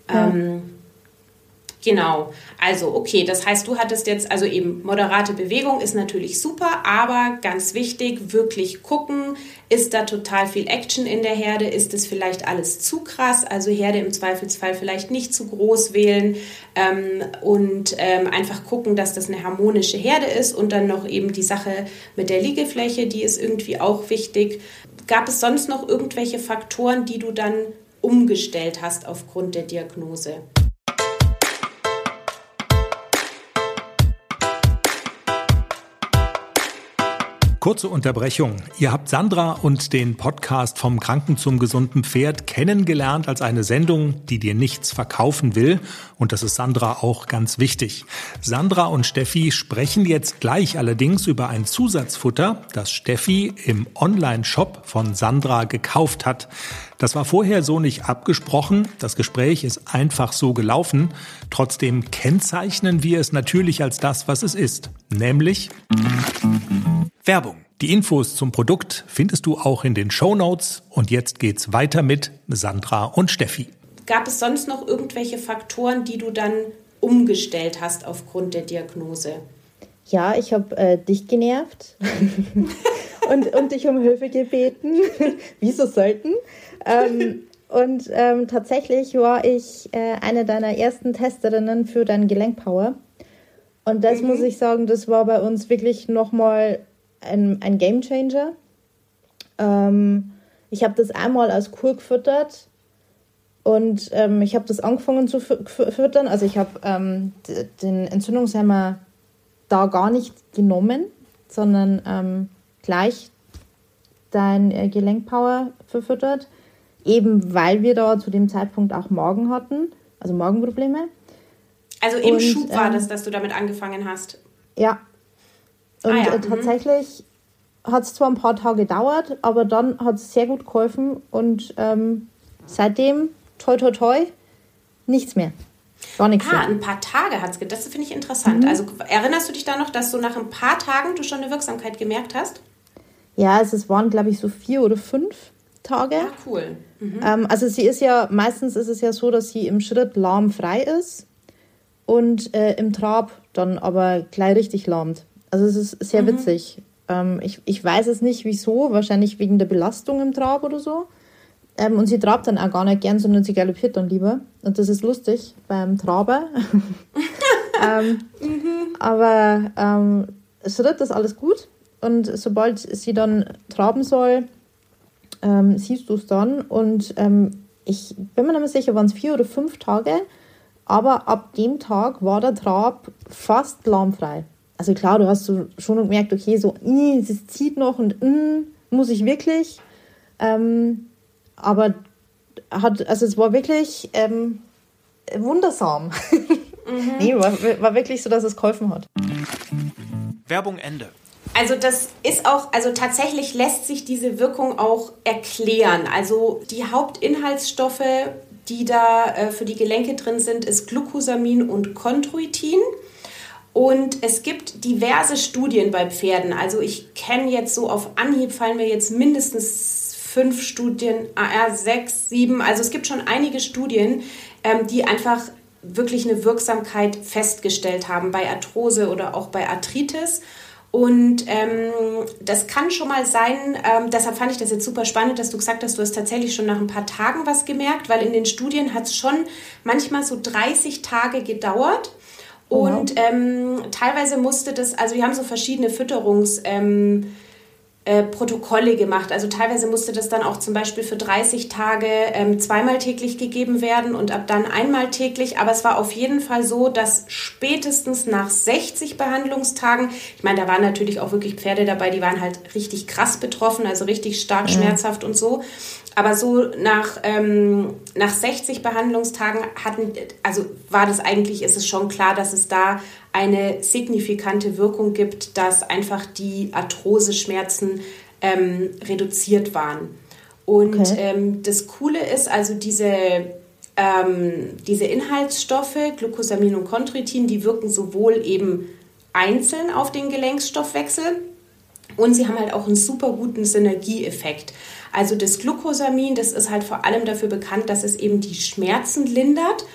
Ähm, Genau. Also, okay, das heißt, du hattest jetzt also eben moderate Bewegung ist natürlich super, aber ganz wichtig, wirklich gucken, ist da total viel Action in der Herde? Ist es vielleicht alles zu krass? Also Herde im Zweifelsfall vielleicht nicht zu groß wählen ähm, und ähm, einfach gucken, dass das eine harmonische Herde ist und dann noch eben die Sache mit der Liegefläche, die ist irgendwie auch wichtig. Gab es sonst noch irgendwelche Faktoren, die du dann umgestellt hast aufgrund der Diagnose? Kurze Unterbrechung. Ihr habt Sandra und den Podcast vom Kranken zum gesunden Pferd kennengelernt als eine Sendung, die dir nichts verkaufen will. Und das ist Sandra auch ganz wichtig. Sandra und Steffi sprechen jetzt gleich allerdings über ein Zusatzfutter, das Steffi im Online-Shop von Sandra gekauft hat. Das war vorher so nicht abgesprochen. Das Gespräch ist einfach so gelaufen. Trotzdem kennzeichnen wir es natürlich als das, was es ist. Nämlich Werbung. Die Infos zum Produkt findest du auch in den Show Notes. Und jetzt geht's weiter mit Sandra und Steffi. Gab es sonst noch irgendwelche Faktoren, die du dann umgestellt hast aufgrund der Diagnose? Ja, ich habe äh, dich genervt und, und dich um Hilfe gebeten, wie so selten. Ähm, und ähm, tatsächlich war ich äh, eine deiner ersten Testerinnen für deinen Gelenkpower. Und das mhm. muss ich sagen, das war bei uns wirklich nochmal ein, ein Game Changer. Ähm, ich habe das einmal als Kur gefüttert und ähm, ich habe das angefangen zu füttern. Also ich habe ähm, den Entzündungshemmer da gar nicht genommen, sondern ähm, gleich dein äh, Gelenkpower verfüttert. Eben weil wir da zu dem Zeitpunkt auch Magen hatten, also Magenprobleme. Also im und, Schub war ähm, das, dass du damit angefangen hast. Ja, und ah ja. äh, mhm. tatsächlich hat es zwar ein paar Tage gedauert, aber dann hat es sehr gut geholfen und ähm, seitdem, toi toi toi, nichts mehr. Gar nichts ah, mehr. ein paar Tage hat es Das finde ich interessant. Mhm. Also erinnerst du dich da noch, dass du nach ein paar Tagen du schon eine Wirksamkeit gemerkt hast? Ja, also es waren, glaube ich, so vier oder fünf Tage. Ah, cool. Mhm. Ähm, also sie ist ja, meistens ist es ja so, dass sie im Schritt lahmfrei ist und äh, im Trab dann aber gleich richtig lahmt. Also es ist sehr mhm. witzig. Ähm, ich, ich weiß es nicht wieso, wahrscheinlich wegen der Belastung im Trab oder so. Ähm, und sie trabt dann auch gar nicht gern, sondern sie galoppiert dann lieber. Und das ist lustig beim Traber. ähm, mhm. Aber ähm, Schritt ist alles gut. Und sobald sie dann traben soll, ähm, siehst du es dann. Und ähm, ich bin mir nicht mehr sicher, waren es vier oder fünf Tage. Aber ab dem Tag war der Trab fast lahmfrei also klar, du hast so schon gemerkt, okay, so, es zieht noch und mm, muss ich wirklich. Ähm, aber hat, also es war wirklich ähm, wundersam. Mhm. nee, war, war wirklich so, dass es geholfen hat. Werbung Ende. Also das ist auch, also tatsächlich lässt sich diese Wirkung auch erklären. Also die Hauptinhaltsstoffe, die da äh, für die Gelenke drin sind, ist Glucosamin und Chondroitin. Und es gibt diverse Studien bei Pferden. Also ich kenne jetzt so auf Anhieb fallen mir jetzt mindestens fünf Studien, AR sechs, sieben. Also es gibt schon einige Studien, ähm, die einfach wirklich eine Wirksamkeit festgestellt haben bei Arthrose oder auch bei Arthritis. Und ähm, das kann schon mal sein, ähm, deshalb fand ich das jetzt super spannend, dass du gesagt hast, du hast tatsächlich schon nach ein paar Tagen was gemerkt, weil in den Studien hat es schon manchmal so 30 Tage gedauert. Und ähm, teilweise musste das, also wir haben so verschiedene Fütterungs, ähm, äh, Protokolle gemacht. Also teilweise musste das dann auch zum Beispiel für 30 Tage ähm, zweimal täglich gegeben werden und ab dann einmal täglich. Aber es war auf jeden Fall so, dass spätestens nach 60 Behandlungstagen, ich meine, da waren natürlich auch wirklich Pferde dabei, die waren halt richtig krass betroffen, also richtig stark mhm. schmerzhaft und so. Aber so nach, ähm, nach 60 Behandlungstagen hatten, also war das eigentlich, ist es schon klar, dass es da eine signifikante Wirkung gibt, dass einfach die Arthrose-Schmerzen ähm, reduziert waren. Und okay. ähm, das Coole ist also diese, ähm, diese Inhaltsstoffe, Glucosamin und Chondroitin, die wirken sowohl eben einzeln auf den Gelenkstoffwechsel und sie haben halt auch einen super guten Synergieeffekt. Also das Glucosamin, das ist halt vor allem dafür bekannt, dass es eben die Schmerzen lindert.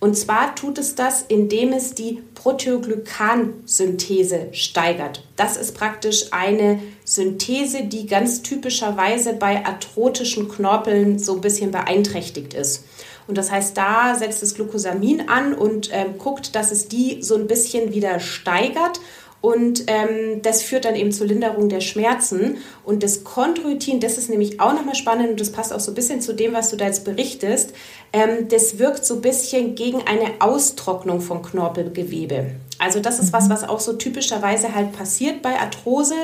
Und zwar tut es das, indem es die Proteoglykansynthese steigert. Das ist praktisch eine Synthese, die ganz typischerweise bei arthrotischen Knorpeln so ein bisschen beeinträchtigt ist. Und das heißt, da setzt das Glucosamin an und äh, guckt, dass es die so ein bisschen wieder steigert und ähm, das führt dann eben zur Linderung der Schmerzen. Und das Chondroitin, das ist nämlich auch nochmal spannend und das passt auch so ein bisschen zu dem, was du da jetzt berichtest. Ähm, das wirkt so ein bisschen gegen eine Austrocknung von Knorpelgewebe. Also das ist was, mhm. was auch so typischerweise halt passiert bei Arthrose,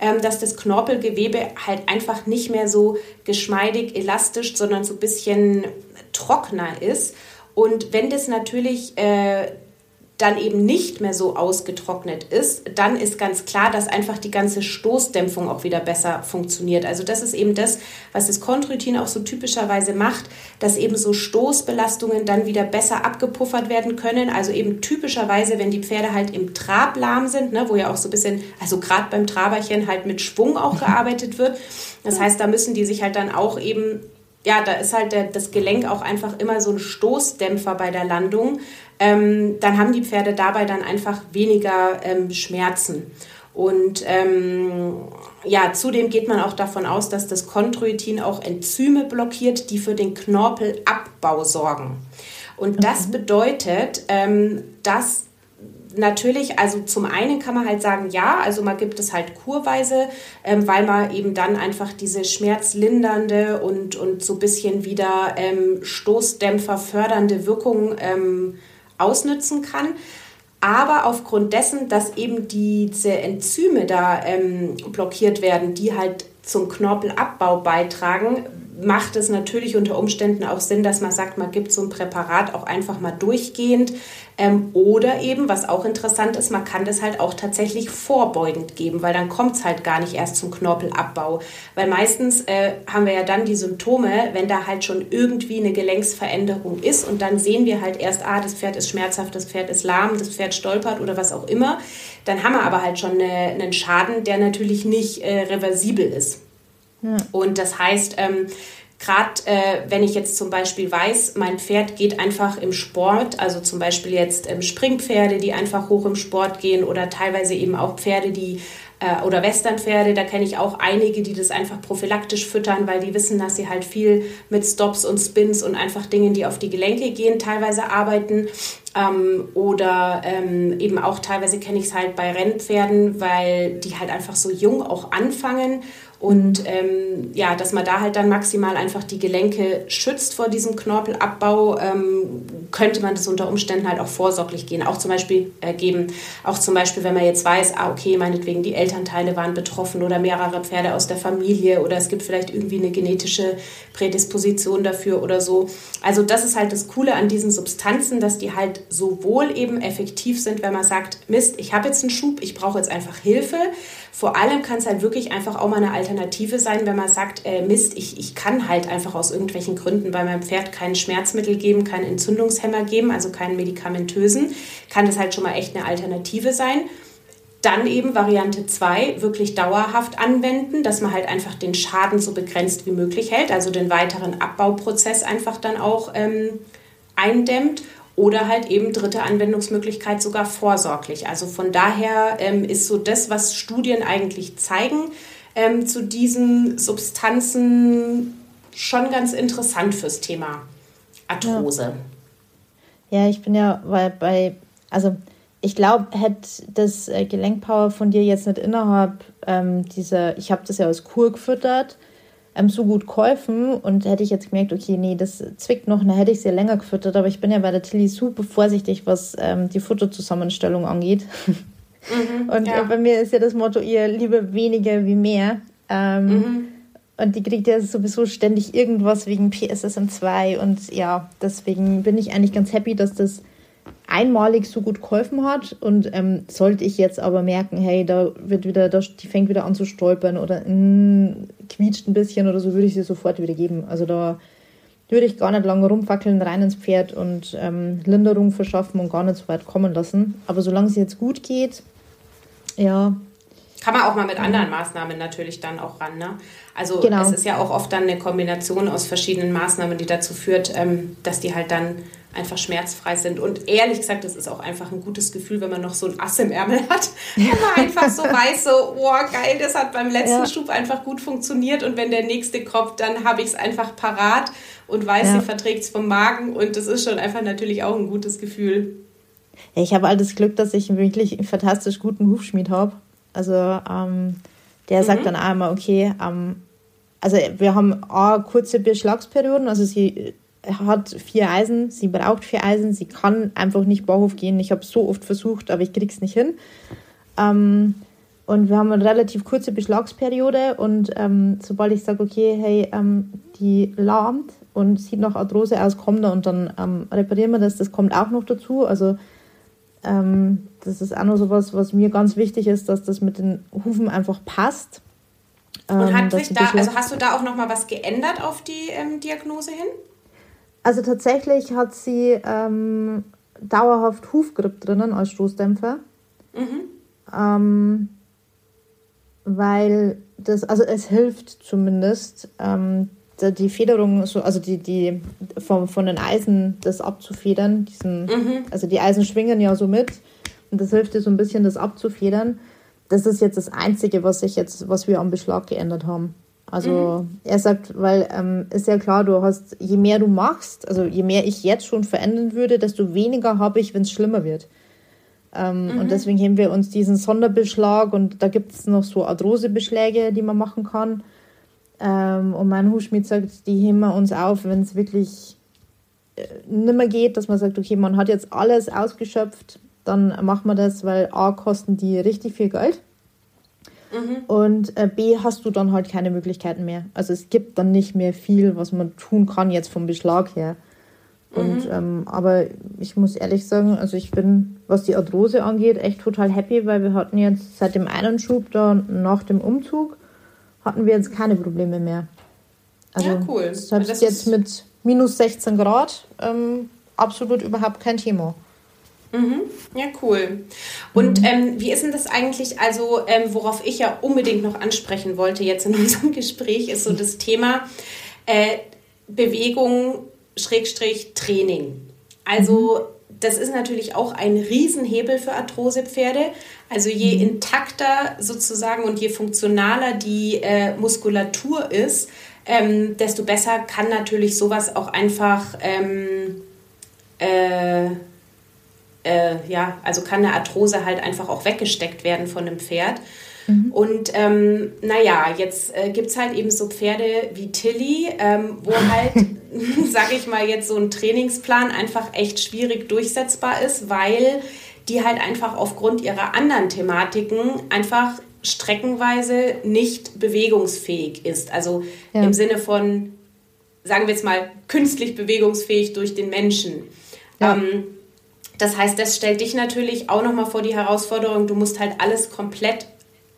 ähm, dass das Knorpelgewebe halt einfach nicht mehr so geschmeidig, elastisch, sondern so ein bisschen trockener ist. Und wenn das natürlich äh, dann eben nicht mehr so ausgetrocknet ist, dann ist ganz klar, dass einfach die ganze Stoßdämpfung auch wieder besser funktioniert. Also das ist eben das, was das Chondroitin auch so typischerweise macht, dass eben so Stoßbelastungen dann wieder besser abgepuffert werden können. Also eben typischerweise, wenn die Pferde halt im Trab lahm sind, ne, wo ja auch so ein bisschen, also gerade beim Traberchen halt mit Schwung auch gearbeitet wird. Das heißt, da müssen die sich halt dann auch eben ja, da ist halt der, das Gelenk auch einfach immer so ein Stoßdämpfer bei der Landung. Ähm, dann haben die Pferde dabei dann einfach weniger ähm, Schmerzen. Und ähm, ja, zudem geht man auch davon aus, dass das Chondroitin auch Enzyme blockiert, die für den Knorpelabbau sorgen. Und das mhm. bedeutet, ähm, dass natürlich, also zum einen kann man halt sagen, ja, also man gibt es halt kurweise, ähm, weil man eben dann einfach diese schmerzlindernde und, und so ein bisschen wieder ähm, Stoßdämpfer fördernde Wirkung ähm, ausnützen kann. Aber aufgrund dessen, dass eben diese Enzyme da ähm, blockiert werden, die halt zum Knorpelabbau beitragen, macht es natürlich unter Umständen auch Sinn, dass man sagt, man gibt so ein Präparat auch einfach mal durchgehend. Ähm, oder eben, was auch interessant ist, man kann das halt auch tatsächlich vorbeugend geben, weil dann kommt es halt gar nicht erst zum Knorpelabbau. Weil meistens äh, haben wir ja dann die Symptome, wenn da halt schon irgendwie eine Gelenksveränderung ist und dann sehen wir halt erst, ah, das Pferd ist schmerzhaft, das Pferd ist lahm, das Pferd stolpert oder was auch immer. Dann haben wir aber halt schon eine, einen Schaden, der natürlich nicht äh, reversibel ist. Und das heißt, ähm, gerade äh, wenn ich jetzt zum Beispiel weiß, mein Pferd geht einfach im Sport, also zum Beispiel jetzt ähm, Springpferde, die einfach hoch im Sport gehen oder teilweise eben auch Pferde, die äh, oder Westernpferde, da kenne ich auch einige, die das einfach prophylaktisch füttern, weil die wissen, dass sie halt viel mit Stops und Spins und einfach Dingen, die auf die Gelenke gehen, teilweise arbeiten. Ähm, oder ähm, eben auch teilweise kenne ich es halt bei Rennpferden, weil die halt einfach so jung auch anfangen und ähm, ja, dass man da halt dann maximal einfach die Gelenke schützt vor diesem Knorpelabbau, ähm, könnte man das unter Umständen halt auch vorsorglich gehen. Auch zum Beispiel äh, geben, auch zum Beispiel, wenn man jetzt weiß, ah, okay, meinetwegen die Elternteile waren betroffen oder mehrere Pferde aus der Familie oder es gibt vielleicht irgendwie eine genetische Prädisposition dafür oder so. Also das ist halt das Coole an diesen Substanzen, dass die halt sowohl eben effektiv sind, wenn man sagt, Mist, ich habe jetzt einen Schub, ich brauche jetzt einfach Hilfe. Vor allem kann es halt wirklich einfach auch mal eine Alternative sein, wenn man sagt, äh, Mist, ich, ich kann halt einfach aus irgendwelchen Gründen bei meinem Pferd kein Schmerzmittel geben, keinen Entzündungshemmer geben, also keinen medikamentösen, kann das halt schon mal echt eine Alternative sein. Dann eben Variante 2, wirklich dauerhaft anwenden, dass man halt einfach den Schaden so begrenzt wie möglich hält, also den weiteren Abbauprozess einfach dann auch ähm, eindämmt oder halt eben dritte Anwendungsmöglichkeit sogar vorsorglich. Also von daher ähm, ist so das, was Studien eigentlich zeigen ähm, zu diesen Substanzen, schon ganz interessant fürs Thema Arthrose. Ja, ja ich bin ja bei, bei also ich glaube, hätte das äh, Gelenkpower von dir jetzt nicht innerhalb ähm, dieser, ich habe das ja als Kur gefüttert, ähm, so gut geholfen und hätte ich jetzt gemerkt, okay, nee, das zwickt noch, dann hätte ich sie länger gefüttert, aber ich bin ja bei der Tilly super vorsichtig, was ähm, die Futterzusammenstellung angeht. Mhm, und ja. bei mir ist ja das Motto, ihr lieber weniger wie mehr. Ähm, mhm. Und die kriegt ja sowieso ständig irgendwas wegen PSSM2 und ja, deswegen bin ich eigentlich ganz happy, dass das einmalig so gut geholfen hat. Und ähm, sollte ich jetzt aber merken, hey, da wird wieder, da, die fängt wieder an zu stolpern oder mh, mm, quietscht ein bisschen oder so, würde ich sie sofort wieder geben. Also da würde ich gar nicht lange rumfackeln, rein ins Pferd und ähm, Linderung verschaffen und gar nicht so weit kommen lassen. Aber solange es jetzt gut geht, ja. Kann man auch mal mit anderen Maßnahmen natürlich dann auch ran. Ne? Also genau. es ist ja auch oft dann eine Kombination aus verschiedenen Maßnahmen, die dazu führt, ähm, dass die halt dann einfach schmerzfrei sind. Und ehrlich gesagt, das ist auch einfach ein gutes Gefühl, wenn man noch so ein Ass im Ärmel hat. Wenn man einfach so weiß, so, oh geil, das hat beim letzten ja. Schub einfach gut funktioniert. Und wenn der nächste kommt, dann habe ich es einfach parat und weiß, ja. sie verträgt es vom Magen. Und das ist schon einfach natürlich auch ein gutes Gefühl. Ich habe all das Glück, dass ich wirklich einen fantastisch guten Hufschmied habe. Also ähm, der mhm. sagt dann einmal, okay, ähm, also wir haben auch kurze Beschlagsperioden, also sie hat vier Eisen, sie braucht vier Eisen, sie kann einfach nicht Bauhof gehen. Ich habe so oft versucht, aber ich krieg's nicht hin. Ähm, und wir haben eine relativ kurze Beschlagsperiode und ähm, sobald ich sage, okay, hey, ähm, die lahmt und sieht nach Arthrose aus, kommt er und dann ähm, reparieren wir das. Das kommt auch noch dazu. Also ähm, das ist auch noch so was, was mir ganz wichtig ist, dass das mit den Hufen einfach passt. Und hat ähm, sich da, also hast du da auch noch mal was geändert auf die Diagnose hin? Also tatsächlich hat sie ähm, dauerhaft Hufgrip drinnen als Stoßdämpfer. Mhm. Ähm, weil das, also es hilft zumindest, ähm, die Federung, so, also die, die von, von den Eisen das abzufedern. Diesen, mhm. Also die Eisen schwingen ja so mit und das hilft dir so ein bisschen, das abzufedern. Das ist jetzt das Einzige, was ich jetzt, was wir am Beschlag geändert haben. Also mhm. er sagt, weil ähm, ist ja klar, du hast, je mehr du machst, also je mehr ich jetzt schon verändern würde, desto weniger habe ich, wenn es schlimmer wird. Ähm, mhm. Und deswegen haben wir uns diesen Sonderbeschlag und da gibt es noch so Arthrosebeschläge, die man machen kann. Ähm, und mein Hufschmied sagt, die heben wir uns auf, wenn es wirklich äh, nimmer geht, dass man sagt, okay, man hat jetzt alles ausgeschöpft, dann machen wir das, weil A kosten die richtig viel Geld. Mhm. Und äh, B hast du dann halt keine Möglichkeiten mehr. Also es gibt dann nicht mehr viel, was man tun kann jetzt vom Beschlag her. Und mhm. ähm, aber ich muss ehrlich sagen, also ich bin, was die Arthrose angeht, echt total happy, weil wir hatten jetzt seit dem einen Schub da nach dem Umzug hatten wir jetzt keine Probleme mehr. Also ja, cool. Selbst jetzt mit minus 16 Grad ähm, absolut überhaupt kein Thema. Mhm. Ja, cool. Und mhm. ähm, wie ist denn das eigentlich? Also, ähm, worauf ich ja unbedingt noch ansprechen wollte jetzt in unserem Gespräch, ist so das Thema äh, Bewegung, Schrägstrich, Training. Also, mhm. das ist natürlich auch ein Riesenhebel für Arthrosepferde. Also, je mhm. intakter sozusagen und je funktionaler die äh, Muskulatur ist, ähm, desto besser kann natürlich sowas auch einfach. Ähm, äh, äh, ja, also kann eine Arthrose halt einfach auch weggesteckt werden von einem Pferd. Mhm. Und ähm, naja, jetzt äh, gibt es halt eben so Pferde wie Tilly, ähm, wo halt, sage ich mal, jetzt so ein Trainingsplan einfach echt schwierig durchsetzbar ist, weil die halt einfach aufgrund ihrer anderen Thematiken einfach streckenweise nicht bewegungsfähig ist. Also ja. im Sinne von, sagen wir jetzt mal, künstlich bewegungsfähig durch den Menschen. Ja. Ähm, das heißt, das stellt dich natürlich auch nochmal vor die Herausforderung, du musst halt alles komplett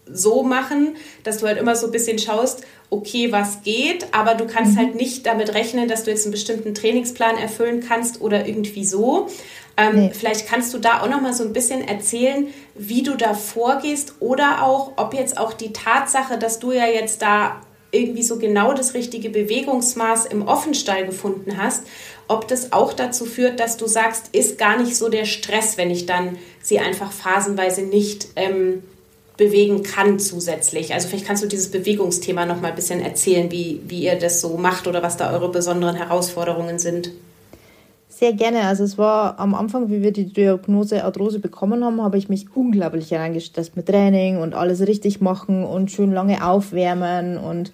so machen, dass du halt immer so ein bisschen schaust, okay, was geht, aber du kannst mhm. halt nicht damit rechnen, dass du jetzt einen bestimmten Trainingsplan erfüllen kannst oder irgendwie so. Ähm, nee. Vielleicht kannst du da auch noch mal so ein bisschen erzählen, wie du da vorgehst oder auch, ob jetzt auch die Tatsache, dass du ja jetzt da irgendwie so genau das richtige Bewegungsmaß im Offenstall gefunden hast, ob das auch dazu führt, dass du sagst, ist gar nicht so der Stress, wenn ich dann sie einfach phasenweise nicht ähm, bewegen kann zusätzlich. Also vielleicht kannst du dieses Bewegungsthema noch mal ein bisschen erzählen, wie, wie ihr das so macht oder was da eure besonderen Herausforderungen sind. Sehr gerne. Also es war am Anfang, wie wir die Diagnose Arthrose bekommen haben, habe ich mich unglaublich reingestresst mit Training und alles richtig machen und schön lange aufwärmen. Und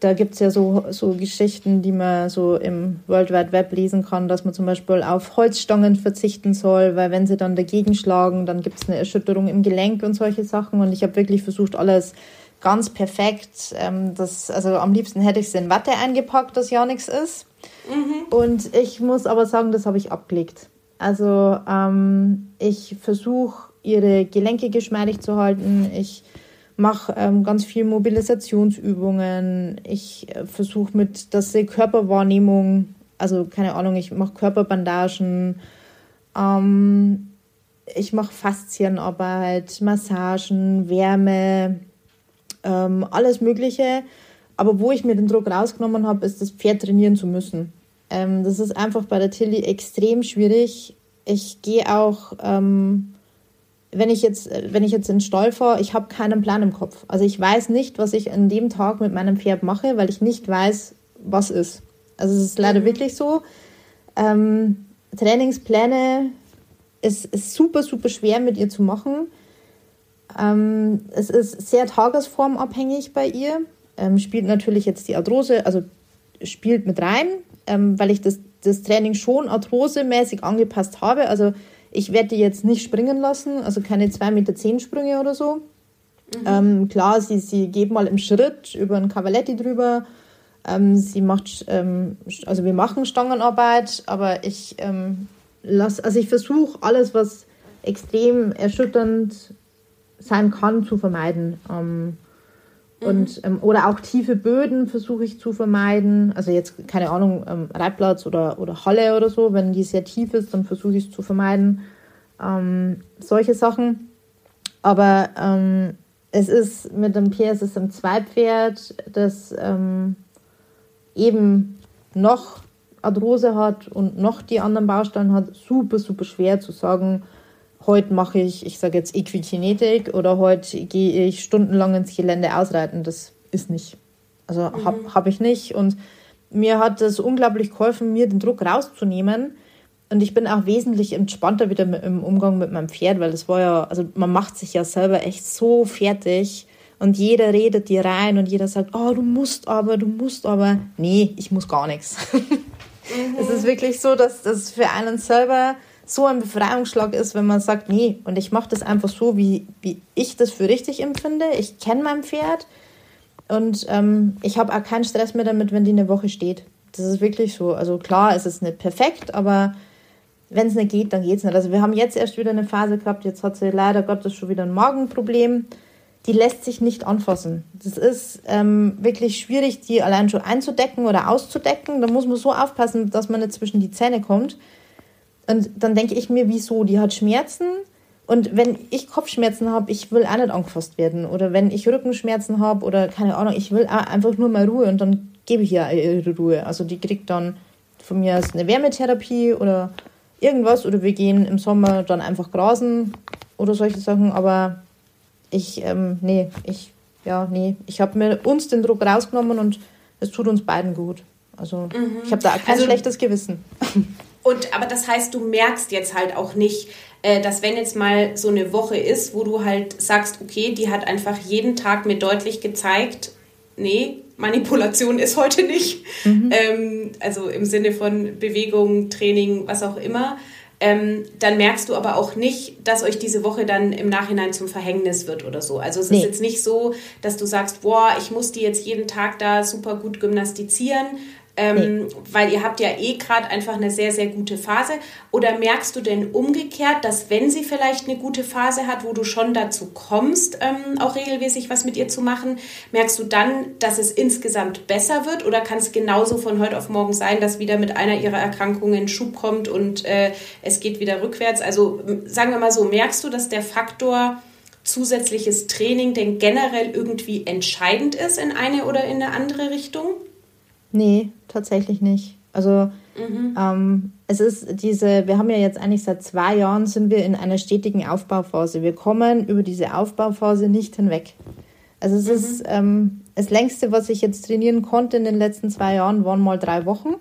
da gibt es ja so, so Geschichten, die man so im World Wide Web lesen kann, dass man zum Beispiel auf Holzstangen verzichten soll, weil wenn sie dann dagegen schlagen, dann gibt es eine Erschütterung im Gelenk und solche Sachen. Und ich habe wirklich versucht, alles ganz perfekt. Ähm, das, also am liebsten hätte ich es in Watte eingepackt, dass ja nichts ist. Mhm. Und ich muss aber sagen, das habe ich abgelegt. Also ähm, ich versuche, ihre Gelenke geschmeidig zu halten. Ich mache ähm, ganz viel Mobilisationsübungen. Ich äh, versuche mit, sie Körperwahrnehmung, also keine Ahnung, ich mache Körperbandagen. Ähm, ich mache Faszienarbeit, Massagen, Wärme, ähm, alles Mögliche. Aber wo ich mir den Druck rausgenommen habe, ist das Pferd trainieren zu müssen. Ähm, das ist einfach bei der Tilly extrem schwierig. Ich gehe auch, ähm, wenn ich jetzt, wenn ich jetzt in Stall fahre, ich habe keinen Plan im Kopf. Also ich weiß nicht, was ich an dem Tag mit meinem Pferd mache, weil ich nicht weiß, was ist. Also es ist leider mhm. wirklich so. Ähm, Trainingspläne ist, ist super, super schwer mit ihr zu machen. Ähm, es ist sehr tagesformabhängig bei ihr. Ähm, spielt natürlich jetzt die Arthrose, also spielt mit rein, ähm, weil ich das, das Training schon arthrosemäßig angepasst habe. Also ich werde die jetzt nicht springen lassen, also keine 2,10 Meter zehn Sprünge oder so. Mhm. Ähm, klar, sie, sie geht mal im Schritt über ein Cavaletti drüber. Ähm, sie macht, ähm, also wir machen Stangenarbeit, aber ich ähm, lasse, also ich versuche alles, was extrem erschütternd sein kann, zu vermeiden. Mhm. und, ähm, oder auch tiefe Böden versuche ich zu vermeiden. Also jetzt, keine Ahnung, ähm, Reitplatz oder, oder Halle oder so, wenn die sehr tief ist, dann versuche ich es zu vermeiden. Ähm, solche Sachen. Aber ähm, es ist mit dem PS ist ein Zweipferd, das ähm, eben noch Arthrose hat und noch die anderen Baustellen hat, super, super schwer zu sagen, heute mache ich, ich sage jetzt Equikinetik oder heute gehe ich stundenlang ins Gelände ausreiten. Das ist nicht. Also mhm. habe hab ich nicht. Und mir hat es unglaublich geholfen, mir den Druck rauszunehmen. Und ich bin auch wesentlich entspannter wieder im Umgang mit meinem Pferd, weil das war ja, also man macht sich ja selber echt so fertig und jeder redet dir rein und jeder sagt, oh, du musst aber, du musst aber. Nee, ich muss gar nichts. Mhm. Es ist wirklich so, dass das für einen selber so ein Befreiungsschlag ist, wenn man sagt, nee, und ich mache das einfach so, wie, wie ich das für richtig empfinde. Ich kenne mein Pferd und ähm, ich habe auch keinen Stress mehr damit, wenn die eine Woche steht. Das ist wirklich so. Also klar, es ist nicht perfekt, aber wenn es nicht geht, dann geht es nicht. Also wir haben jetzt erst wieder eine Phase gehabt, jetzt hat sie leider Gottes schon wieder ein Magenproblem. Die lässt sich nicht anfassen. Das ist ähm, wirklich schwierig, die allein schon einzudecken oder auszudecken. Da muss man so aufpassen, dass man nicht zwischen die Zähne kommt. Und dann denke ich mir, wieso? Die hat Schmerzen. Und wenn ich Kopfschmerzen habe, ich will auch nicht angefasst werden. Oder wenn ich Rückenschmerzen habe oder keine Ahnung, ich will auch einfach nur mal Ruhe und dann gebe ich ihr ihre Ruhe. Also die kriegt dann von mir aus eine Wärmetherapie oder irgendwas. Oder wir gehen im Sommer dann einfach grasen oder solche Sachen. Aber ich, ähm, nee, ich, ja, nee, ich habe mir uns den Druck rausgenommen und es tut uns beiden gut. Also mhm. ich habe da kein also, schlechtes Gewissen. Und aber das heißt, du merkst jetzt halt auch nicht, äh, dass wenn jetzt mal so eine Woche ist, wo du halt sagst, okay, die hat einfach jeden Tag mir deutlich gezeigt, nee, Manipulation ist heute nicht. Mhm. Ähm, also im Sinne von Bewegung, Training, was auch immer. Ähm, dann merkst du aber auch nicht, dass euch diese Woche dann im Nachhinein zum Verhängnis wird oder so. Also es nee. ist jetzt nicht so, dass du sagst, boah, ich muss die jetzt jeden Tag da super gut gymnastizieren, ähm, nee. Weil ihr habt ja eh gerade einfach eine sehr, sehr gute Phase. Oder merkst du denn umgekehrt, dass wenn sie vielleicht eine gute Phase hat, wo du schon dazu kommst, ähm, auch regelmäßig was mit ihr zu machen, merkst du dann, dass es insgesamt besser wird? Oder kann es genauso von heute auf morgen sein, dass wieder mit einer ihrer Erkrankungen Schub kommt und äh, es geht wieder rückwärts? Also sagen wir mal so, merkst du, dass der Faktor zusätzliches Training denn generell irgendwie entscheidend ist in eine oder in eine andere Richtung? Nee, tatsächlich nicht. Also mhm. ähm, es ist diese, wir haben ja jetzt eigentlich seit zwei Jahren sind wir in einer stetigen Aufbauphase. Wir kommen über diese Aufbauphase nicht hinweg. Also es mhm. ist ähm, das längste, was ich jetzt trainieren konnte in den letzten zwei Jahren, waren mal drei Wochen.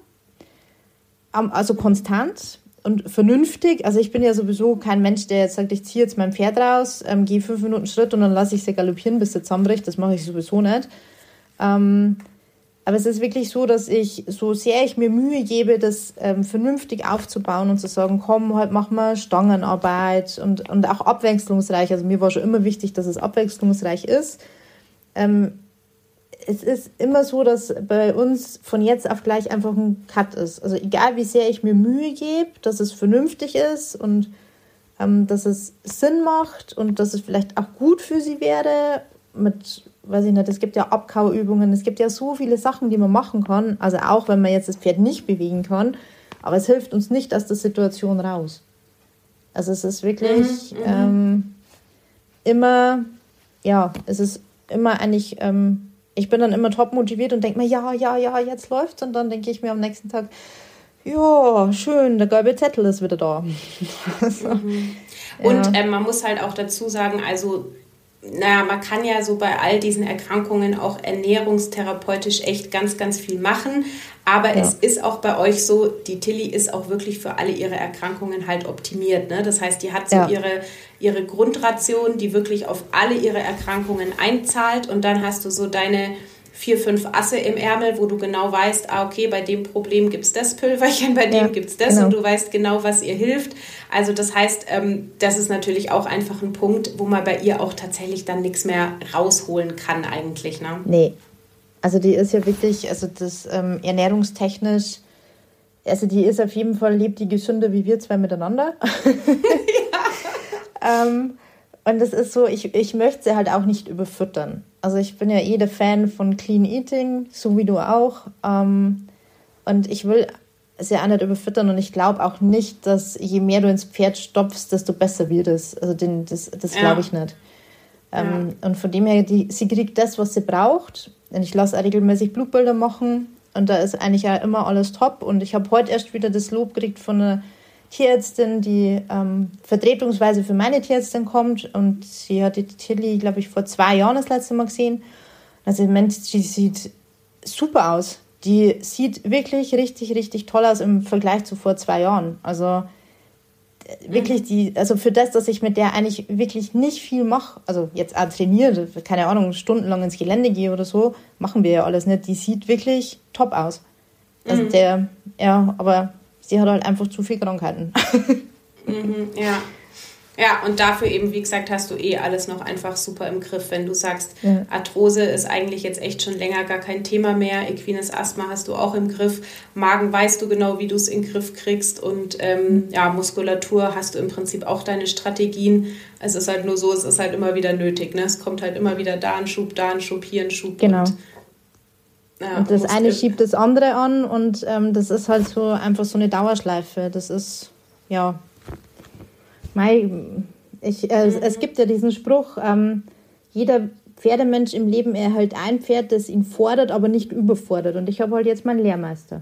also konstant und vernünftig. Also ich bin ja sowieso kein Mensch, der jetzt sagt, ich ziehe jetzt mein Pferd raus, ähm, gehe fünf Minuten Schritt und dann lasse ich sie galoppieren, bis sie zusammenbricht. Das mache ich sowieso nicht. Ähm, aber es ist wirklich so, dass ich, so sehr ich mir Mühe gebe, das ähm, vernünftig aufzubauen und zu sagen, komm, heute machen wir Stangenarbeit und, und auch abwechslungsreich. Also mir war schon immer wichtig, dass es abwechslungsreich ist. Ähm, es ist immer so, dass bei uns von jetzt auf gleich einfach ein Cut ist. Also egal wie sehr ich mir Mühe gebe, dass es vernünftig ist und ähm, dass es Sinn macht und dass es vielleicht auch gut für sie wäre mit, weiß ich nicht, es gibt ja Abkauübungen, es gibt ja so viele Sachen, die man machen kann. Also auch wenn man jetzt das Pferd nicht bewegen kann, aber es hilft uns nicht aus der Situation raus. Also es ist wirklich mhm, mhm. ähm, immer, ja, es ist immer eigentlich ähm, ich bin dann immer top motiviert und denke mir, ja, ja, ja, jetzt läuft's. Und dann denke ich mir am nächsten Tag, ja, schön, der gelbe Zettel ist wieder da. also, mhm. Und ja. ähm, man muss halt auch dazu sagen, also naja, man kann ja so bei all diesen Erkrankungen auch ernährungstherapeutisch echt ganz, ganz viel machen. Aber ja. es ist auch bei euch so, die Tilly ist auch wirklich für alle ihre Erkrankungen halt optimiert. Ne? Das heißt, die hat so ja. ihre, ihre Grundration, die wirklich auf alle ihre Erkrankungen einzahlt. Und dann hast du so deine vier, fünf Asse im Ärmel, wo du genau weißt, ah, okay, bei dem Problem gibt es das Pülverchen, bei dem ja, gibt es das genau. und du weißt genau, was ihr hilft. Also das heißt, ähm, das ist natürlich auch einfach ein Punkt, wo man bei ihr auch tatsächlich dann nichts mehr rausholen kann eigentlich. Ne? Nee. Also die ist ja wirklich, also das ähm, ernährungstechnisch, also die ist auf jeden Fall, lebt die gesünder wie wir zwei miteinander. ja. ähm, und das ist so, ich, ich möchte sie halt auch nicht überfüttern. Also ich bin ja eh der Fan von Clean Eating, so wie du auch. Ähm, und ich will sie auch nicht überfüttern und ich glaube auch nicht, dass je mehr du ins Pferd stopfst, desto besser wird es. Also den, das, das glaube ich nicht. Ähm, ja. Und von dem her, die, sie kriegt das, was sie braucht. Und ich lasse auch regelmäßig Blutbilder machen. Und da ist eigentlich auch immer alles top. Und ich habe heute erst wieder das Lob gekriegt von einer Tierärztin, die ähm, vertretungsweise für meine Tierärztin kommt. Und sie hat die Tilly, glaube ich, vor zwei Jahren das letzte Mal gesehen. Also, Mensch, sie sieht super aus. Die sieht wirklich richtig, richtig toll aus im Vergleich zu vor zwei Jahren. Also, wirklich die, also für das, dass ich mit der eigentlich wirklich nicht viel mache, also jetzt auch trainiere, keine Ahnung, stundenlang ins Gelände gehe oder so, machen wir ja alles nicht. Die sieht wirklich top aus. Also mhm. der, ja, aber sie hat halt einfach zu viel Krankheiten. mhm, ja. Ja, und dafür eben, wie gesagt, hast du eh alles noch einfach super im Griff. Wenn du sagst, ja. Arthrose ist eigentlich jetzt echt schon länger gar kein Thema mehr. Equines Asthma hast du auch im Griff. Magen weißt du genau, wie du es in den Griff kriegst. Und ähm, mhm. ja, Muskulatur hast du im Prinzip auch deine Strategien. Es ist halt nur so, es ist halt immer wieder nötig. Ne? Es kommt halt immer wieder da ein Schub, da ein Schub, hier ein Schub. Genau. Und ja, und das eine schiebt das andere an und ähm, das ist halt so einfach so eine Dauerschleife. Das ist, ja. Mei, ich, äh, mhm. Es gibt ja diesen Spruch, ähm, jeder Pferdemensch im Leben erhält ein Pferd, das ihn fordert, aber nicht überfordert. Und ich habe halt jetzt meinen Lehrmeister.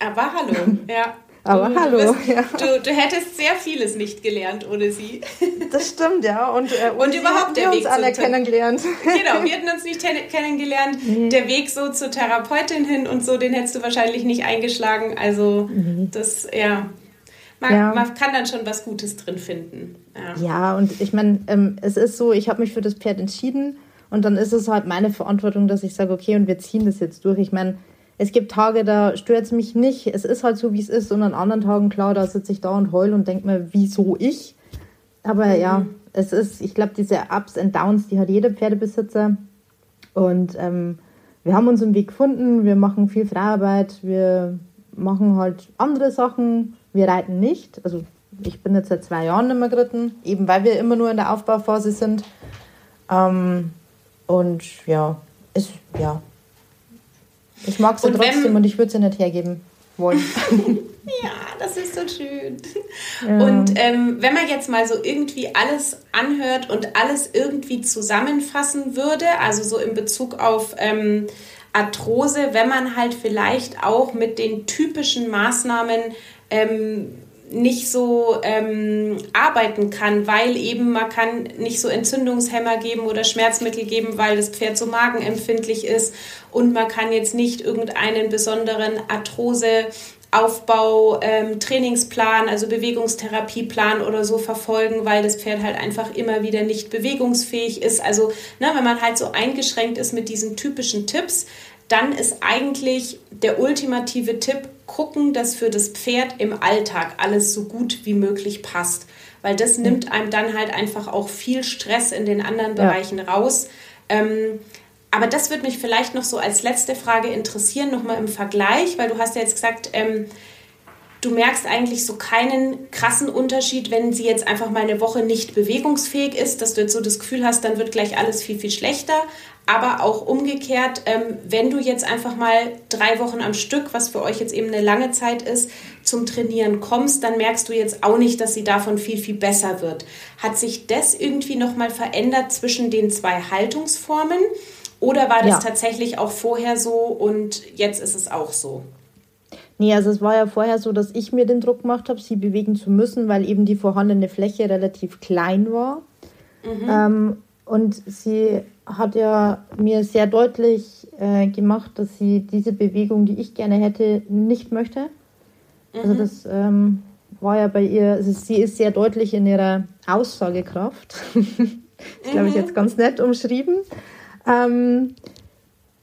Aber hallo, ja. Aber du, hallo. Du, bist, ja. du, du, hättest sehr vieles nicht gelernt ohne sie. Das stimmt, ja. Und, äh, und, und überhaupt der wir Weg uns alle kennengelernt. Genau, wir hätten uns nicht kennengelernt. Nee. Der Weg so zur Therapeutin hin und so, den hättest du wahrscheinlich nicht eingeschlagen. Also nee. das, ja. Man, ja. man kann dann schon was Gutes drin finden. Ja, ja und ich meine, ähm, es ist so, ich habe mich für das Pferd entschieden und dann ist es halt meine Verantwortung, dass ich sage, okay, und wir ziehen das jetzt durch. Ich meine, es gibt Tage, da stört es mich nicht. Es ist halt so, wie es ist. Und an anderen Tagen, klar, da sitze ich da und heul und denke mir, wieso ich? Aber mhm. ja, es ist, ich glaube, diese Ups und Downs, die hat jeder Pferdebesitzer. Und ähm, wir haben unseren Weg gefunden. Wir machen viel Freiarbeit. Wir machen halt andere Sachen. Wir reiten nicht. Also ich bin jetzt seit zwei Jahren nicht mehr geritten, eben weil wir immer nur in der Aufbauphase sind. Ähm, und ja, ist, ja, ich mag sie und trotzdem wenn, und ich würde sie nicht hergeben wollen. ja, das ist so schön. Ja. Und ähm, wenn man jetzt mal so irgendwie alles anhört und alles irgendwie zusammenfassen würde, also so in Bezug auf ähm, Arthrose, wenn man halt vielleicht auch mit den typischen Maßnahmen ähm, nicht so ähm, arbeiten kann, weil eben man kann nicht so Entzündungshemmer geben oder Schmerzmittel geben, weil das Pferd so magenempfindlich ist und man kann jetzt nicht irgendeinen besonderen Arthrose Aufbau, ähm, Trainingsplan, also Bewegungstherapieplan oder so verfolgen, weil das Pferd halt einfach immer wieder nicht bewegungsfähig ist. Also ne, wenn man halt so eingeschränkt ist mit diesen typischen Tipps, dann ist eigentlich der ultimative Tipp, gucken, dass für das Pferd im Alltag alles so gut wie möglich passt. Weil das nimmt einem dann halt einfach auch viel Stress in den anderen Bereichen ja. raus. Ähm, aber das würde mich vielleicht noch so als letzte Frage interessieren, nochmal im Vergleich, weil du hast ja jetzt gesagt, ähm, du merkst eigentlich so keinen krassen Unterschied, wenn sie jetzt einfach mal eine Woche nicht bewegungsfähig ist, dass du jetzt so das Gefühl hast, dann wird gleich alles viel, viel schlechter. Aber auch umgekehrt, ähm, wenn du jetzt einfach mal drei Wochen am Stück, was für euch jetzt eben eine lange Zeit ist, zum Trainieren kommst, dann merkst du jetzt auch nicht, dass sie davon viel, viel besser wird. Hat sich das irgendwie nochmal verändert zwischen den zwei Haltungsformen? Oder war das ja. tatsächlich auch vorher so und jetzt ist es auch so? Nee, also es war ja vorher so, dass ich mir den Druck gemacht habe, sie bewegen zu müssen, weil eben die vorhandene Fläche relativ klein war. Mhm. Ähm, und sie hat ja mir sehr deutlich äh, gemacht, dass sie diese Bewegung, die ich gerne hätte, nicht möchte. Also mhm. Also das ähm, war ja bei ihr, also sie ist sehr deutlich in ihrer Aussagekraft. das glaube ich mhm. jetzt ganz nett umschrieben. Ähm,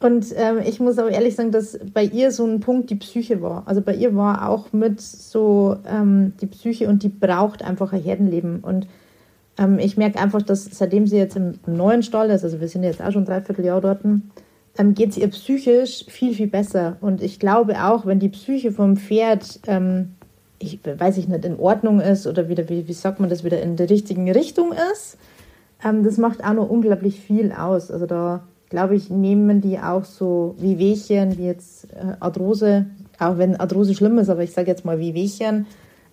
und ähm, ich muss aber ehrlich sagen, dass bei ihr so ein Punkt die Psyche war. Also bei ihr war auch mit so ähm, die Psyche und die braucht einfach ein Herdenleben. Und ähm, ich merke einfach, dass seitdem sie jetzt im neuen Stall ist, also wir sind jetzt auch schon dreiviertel Jahr dort, ähm, geht es ihr psychisch viel, viel besser. Und ich glaube auch, wenn die Psyche vom Pferd, ähm, ich weiß ich nicht, in Ordnung ist oder wieder, wie, wie sagt man das, wieder in der richtigen Richtung ist, ähm, das macht auch noch unglaublich viel aus. Also da glaube ich, nehmen die auch so wie Wehchen, wie jetzt äh, Arthrose, auch wenn Arthrose schlimm ist, aber ich sage jetzt mal wie Wehchen,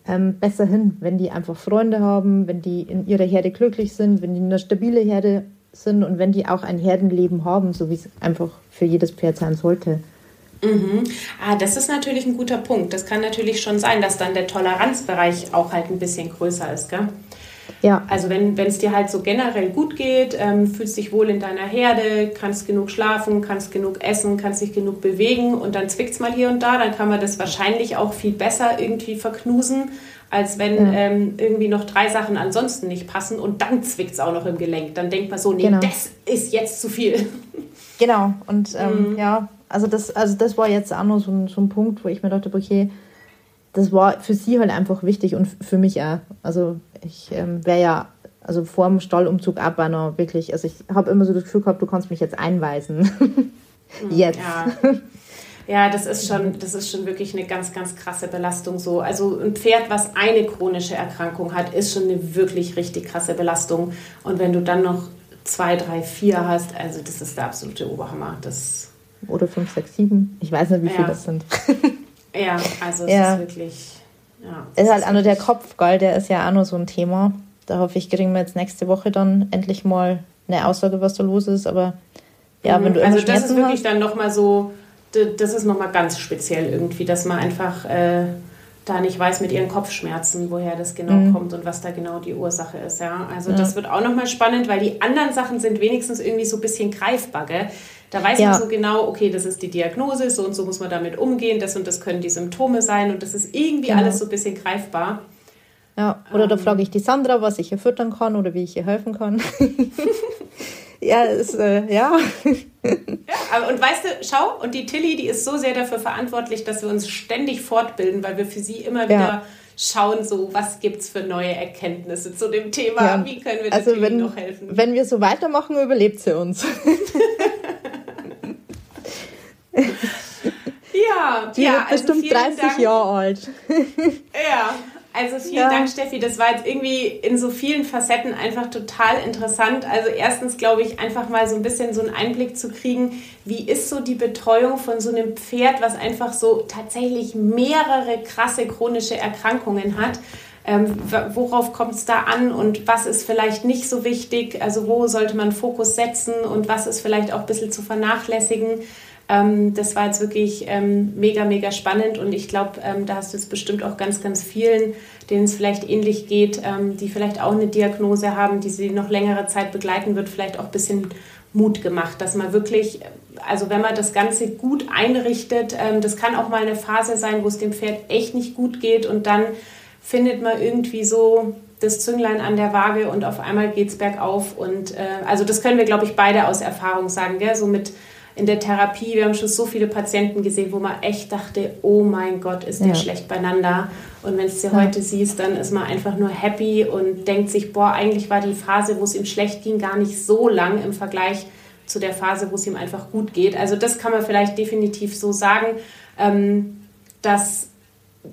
ähm, besser hin, wenn die einfach Freunde haben, wenn die in ihrer Herde glücklich sind, wenn die eine stabile Herde sind und wenn die auch ein Herdenleben haben, so wie es einfach für jedes Pferd sein sollte. Mhm. Ah, das ist natürlich ein guter Punkt. Das kann natürlich schon sein, dass dann der Toleranzbereich auch halt ein bisschen größer ist, gell? Ja. Also wenn es dir halt so generell gut geht, ähm, fühlst dich wohl in deiner Herde, kannst genug schlafen, kannst genug essen, kannst dich genug bewegen und dann zwickt es mal hier und da, dann kann man das wahrscheinlich auch viel besser irgendwie verknusen, als wenn ja. ähm, irgendwie noch drei Sachen ansonsten nicht passen und dann zwickt es auch noch im Gelenk. Dann denkt man so, nee, genau. das ist jetzt zu viel. Genau, und ähm, mhm. ja, also das, also das war jetzt auch noch so ein, so ein Punkt, wo ich mir dachte, okay, das war für sie halt einfach wichtig und für mich auch. Also ich ähm, wäre ja, also vor dem Stallumzug ab war noch wirklich, also ich habe immer so das Gefühl gehabt, du kannst mich jetzt einweisen. Jetzt. Ja. Ja, das ist schon, das ist schon wirklich eine ganz, ganz krasse Belastung so. Also ein Pferd, was eine chronische Erkrankung hat, ist schon eine wirklich richtig krasse Belastung. Und wenn du dann noch zwei, drei, vier hast, also das ist der absolute Oberhammer. Das Oder fünf, sechs, sieben. Ich weiß nicht, wie ja. viele das sind. Ja, also es ja. ist wirklich. Ja, ist halt auch nur der Kopf, gell? Der ist ja auch nur so ein Thema. Da hoffe ich, kriegen wir jetzt nächste Woche dann endlich mal eine Aussage, was da los ist. Aber ja, mhm. wenn du Also das ist wirklich hast, dann nochmal so, das ist nochmal ganz speziell irgendwie, dass man einfach äh, da nicht weiß mit ihren Kopfschmerzen, woher das genau mhm. kommt und was da genau die Ursache ist. Ja? Also ja. das wird auch nochmal spannend, weil die anderen Sachen sind wenigstens irgendwie so ein bisschen greifbar. Gell? Da weiß ja. man so genau, okay, das ist die Diagnose, so und so muss man damit umgehen, das und das können die Symptome sein und das ist irgendwie genau. alles so ein bisschen greifbar. Ja, oder ähm. da frage ich die Sandra, was ich ihr füttern kann oder wie ich ihr helfen kann. ja, ist, äh, ja. Ja und weißt du, schau, und die Tilly, die ist so sehr dafür verantwortlich, dass wir uns ständig fortbilden, weil wir für sie immer wieder ja. schauen, so was gibt es für neue Erkenntnisse zu dem Thema, ja. wie können wir also Tilly noch helfen. Wenn wir so weitermachen, überlebt sie uns. ja, die ja, wird also bestimmt 30 Dank. Jahre alt. ja, also vielen ja. Dank, Steffi. Das war jetzt irgendwie in so vielen Facetten einfach total interessant. Also erstens glaube ich, einfach mal so ein bisschen so einen Einblick zu kriegen, wie ist so die Betreuung von so einem Pferd, was einfach so tatsächlich mehrere krasse chronische Erkrankungen hat. Ähm, worauf kommt es da an und was ist vielleicht nicht so wichtig? Also wo sollte man Fokus setzen und was ist vielleicht auch ein bisschen zu vernachlässigen? Ähm, das war jetzt wirklich ähm, mega, mega spannend und ich glaube, ähm, da hast du jetzt bestimmt auch ganz, ganz vielen, denen es vielleicht ähnlich geht, ähm, die vielleicht auch eine Diagnose haben, die sie noch längere Zeit begleiten wird, vielleicht auch ein bisschen Mut gemacht, dass man wirklich also wenn man das Ganze gut einrichtet, ähm, das kann auch mal eine Phase sein, wo es dem Pferd echt nicht gut geht und dann findet man irgendwie so das Zünglein an der Waage und auf einmal geht es bergauf. Und äh, also das können wir, glaube ich, beide aus Erfahrung sagen. Gell? So mit in der Therapie, wir haben schon so viele Patienten gesehen, wo man echt dachte, oh mein Gott, ist der ja. schlecht beieinander. Und wenn es dir heute siehst, dann ist man einfach nur happy und denkt sich, boah, eigentlich war die Phase, wo es ihm schlecht ging, gar nicht so lang im Vergleich zu der Phase, wo es ihm einfach gut geht. Also das kann man vielleicht definitiv so sagen, ähm, dass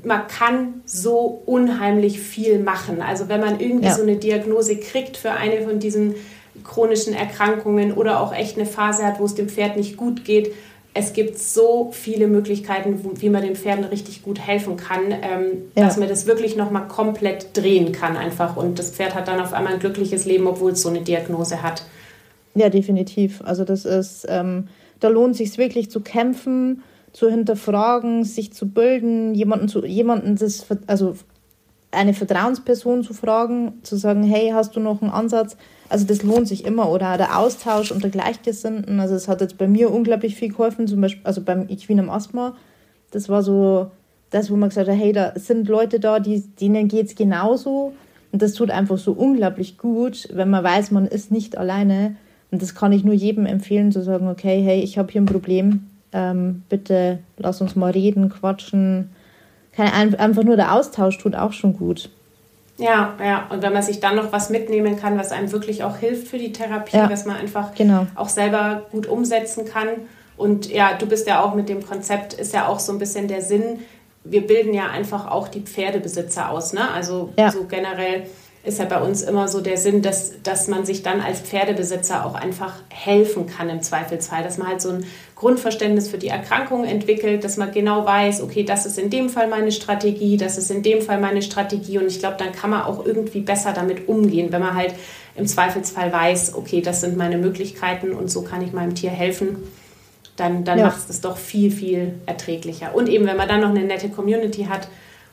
man kann so unheimlich viel machen. Also wenn man irgendwie ja. so eine Diagnose kriegt für eine von diesen chronischen Erkrankungen oder auch echt eine Phase hat, wo es dem Pferd nicht gut geht, es gibt so viele Möglichkeiten, wie man den Pferden richtig gut helfen kann, ähm, ja. dass man das wirklich nochmal komplett drehen kann einfach. Und das Pferd hat dann auf einmal ein glückliches Leben, obwohl es so eine Diagnose hat. Ja, definitiv. Also das ist, ähm, da lohnt sich wirklich zu kämpfen zu hinterfragen, sich zu bilden, jemanden zu jemanden das also eine Vertrauensperson zu fragen, zu sagen, hey, hast du noch einen Ansatz? Also das lohnt sich immer oder der Austausch unter Gleichgesinnten. Also es hat jetzt bei mir unglaublich viel geholfen, zum Beispiel, also beim Equinem Asthma. Das war so das, wo man gesagt hat, hey, da sind Leute da, die, denen geht es genauso. Und das tut einfach so unglaublich gut, wenn man weiß, man ist nicht alleine. Und das kann ich nur jedem empfehlen, zu sagen, okay, hey, ich habe hier ein Problem, ähm, bitte lass uns mal reden, quatschen. Keine, einfach nur der Austausch tut auch schon gut. Ja, ja. Und wenn man sich dann noch was mitnehmen kann, was einem wirklich auch hilft für die Therapie, ja, was man einfach genau. auch selber gut umsetzen kann. Und ja, du bist ja auch mit dem Konzept, ist ja auch so ein bisschen der Sinn, wir bilden ja einfach auch die Pferdebesitzer aus. Ne? Also ja. so generell ist ja bei uns immer so der Sinn, dass, dass man sich dann als Pferdebesitzer auch einfach helfen kann im Zweifelsfall, dass man halt so ein Grundverständnis für die Erkrankung entwickelt, dass man genau weiß, okay, das ist in dem Fall meine Strategie, das ist in dem Fall meine Strategie und ich glaube, dann kann man auch irgendwie besser damit umgehen, wenn man halt im Zweifelsfall weiß, okay, das sind meine Möglichkeiten und so kann ich meinem Tier helfen. Dann, dann ja. macht es das doch viel, viel erträglicher. Und eben, wenn man dann noch eine nette Community hat,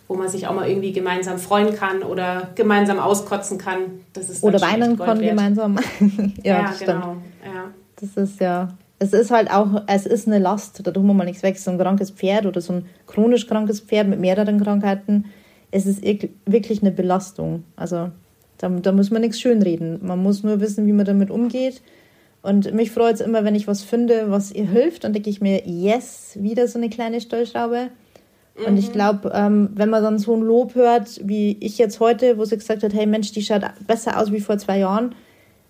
wo man sich auch mal irgendwie gemeinsam freuen kann oder gemeinsam auskotzen kann. Das ist oder weinen kann gemeinsam. ja, ja genau. Ja. Das ist ja, es ist halt auch, es ist eine Last, da tun wir mal nichts weg. So ein krankes Pferd oder so ein chronisch krankes Pferd mit mehreren Krankheiten, es ist wirklich eine Belastung. Also da, da muss man nichts schönreden. Man muss nur wissen, wie man damit umgeht. Und mich freut es immer, wenn ich was finde, was ihr hilft. Dann denke ich mir, yes, wieder so eine kleine Stellschraube. Und ich mhm. glaube, ähm, wenn man dann so ein Lob hört, wie ich jetzt heute, wo sie gesagt hat, hey Mensch, die schaut besser aus wie vor zwei Jahren,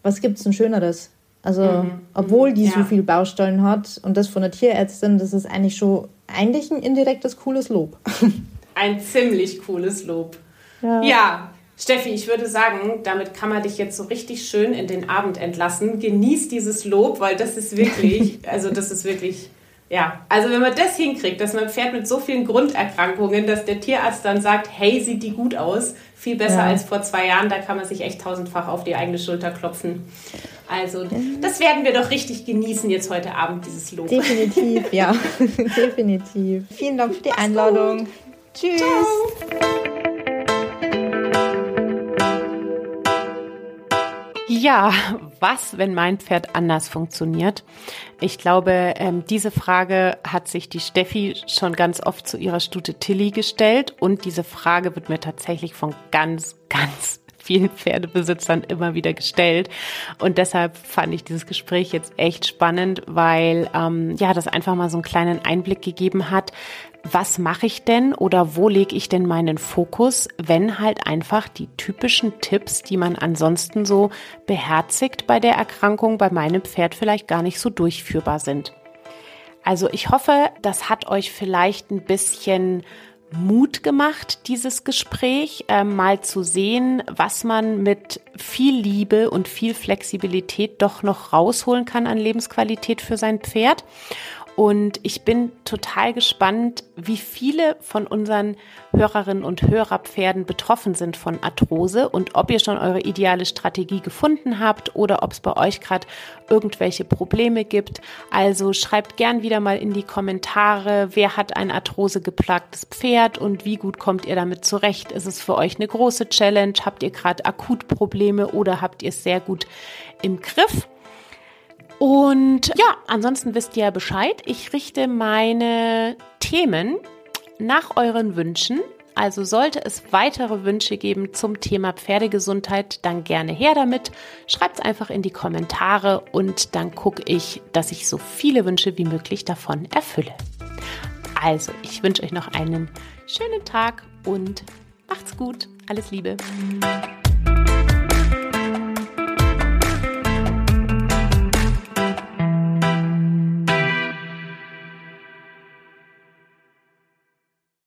was gibt es denn Schöneres? Also, mhm. obwohl die ja. so viele Baustellen hat und das von der Tierärztin, das ist eigentlich schon eigentlich ein indirektes cooles Lob. Ein ziemlich cooles Lob. Ja. ja. Steffi, ich würde sagen, damit kann man dich jetzt so richtig schön in den Abend entlassen. Genieß dieses Lob, weil das ist wirklich, also das ist wirklich ja, also wenn man das hinkriegt, dass man ein Pferd mit so vielen Grunderkrankungen, dass der Tierarzt dann sagt, hey, sieht die gut aus, viel besser ja. als vor zwei Jahren, da kann man sich echt tausendfach auf die eigene Schulter klopfen. Also das werden wir doch richtig genießen jetzt heute Abend, dieses Lob. Definitiv, ja, definitiv. Vielen Dank für die Mach's Einladung. Gut. Tschüss. Ciao. Ja, was, wenn mein Pferd anders funktioniert? Ich glaube, ähm, diese Frage hat sich die Steffi schon ganz oft zu ihrer Stute Tilly gestellt und diese Frage wird mir tatsächlich von ganz, ganz vielen Pferdebesitzern immer wieder gestellt. Und deshalb fand ich dieses Gespräch jetzt echt spannend, weil ähm, ja das einfach mal so einen kleinen Einblick gegeben hat, was mache ich denn oder wo lege ich denn meinen Fokus, wenn halt einfach die typischen Tipps, die man ansonsten so beherzigt bei der Erkrankung bei meinem Pferd vielleicht gar nicht so durchführbar sind. Also ich hoffe, das hat euch vielleicht ein bisschen Mut gemacht, dieses Gespräch, äh, mal zu sehen, was man mit viel Liebe und viel Flexibilität doch noch rausholen kann an Lebensqualität für sein Pferd. Und ich bin total gespannt, wie viele von unseren Hörerinnen und Hörerpferden betroffen sind von Arthrose und ob ihr schon eure ideale Strategie gefunden habt oder ob es bei euch gerade irgendwelche Probleme gibt. Also schreibt gern wieder mal in die Kommentare, wer hat ein Arthrose geplagtes Pferd und wie gut kommt ihr damit zurecht? Ist es für euch eine große Challenge? Habt ihr gerade akut Probleme oder habt ihr es sehr gut im Griff? Und ja, ansonsten wisst ihr Bescheid. Ich richte meine Themen nach euren Wünschen. Also sollte es weitere Wünsche geben zum Thema Pferdegesundheit, dann gerne her damit. Schreibt es einfach in die Kommentare und dann gucke ich, dass ich so viele Wünsche wie möglich davon erfülle. Also, ich wünsche euch noch einen schönen Tag und macht's gut. Alles Liebe.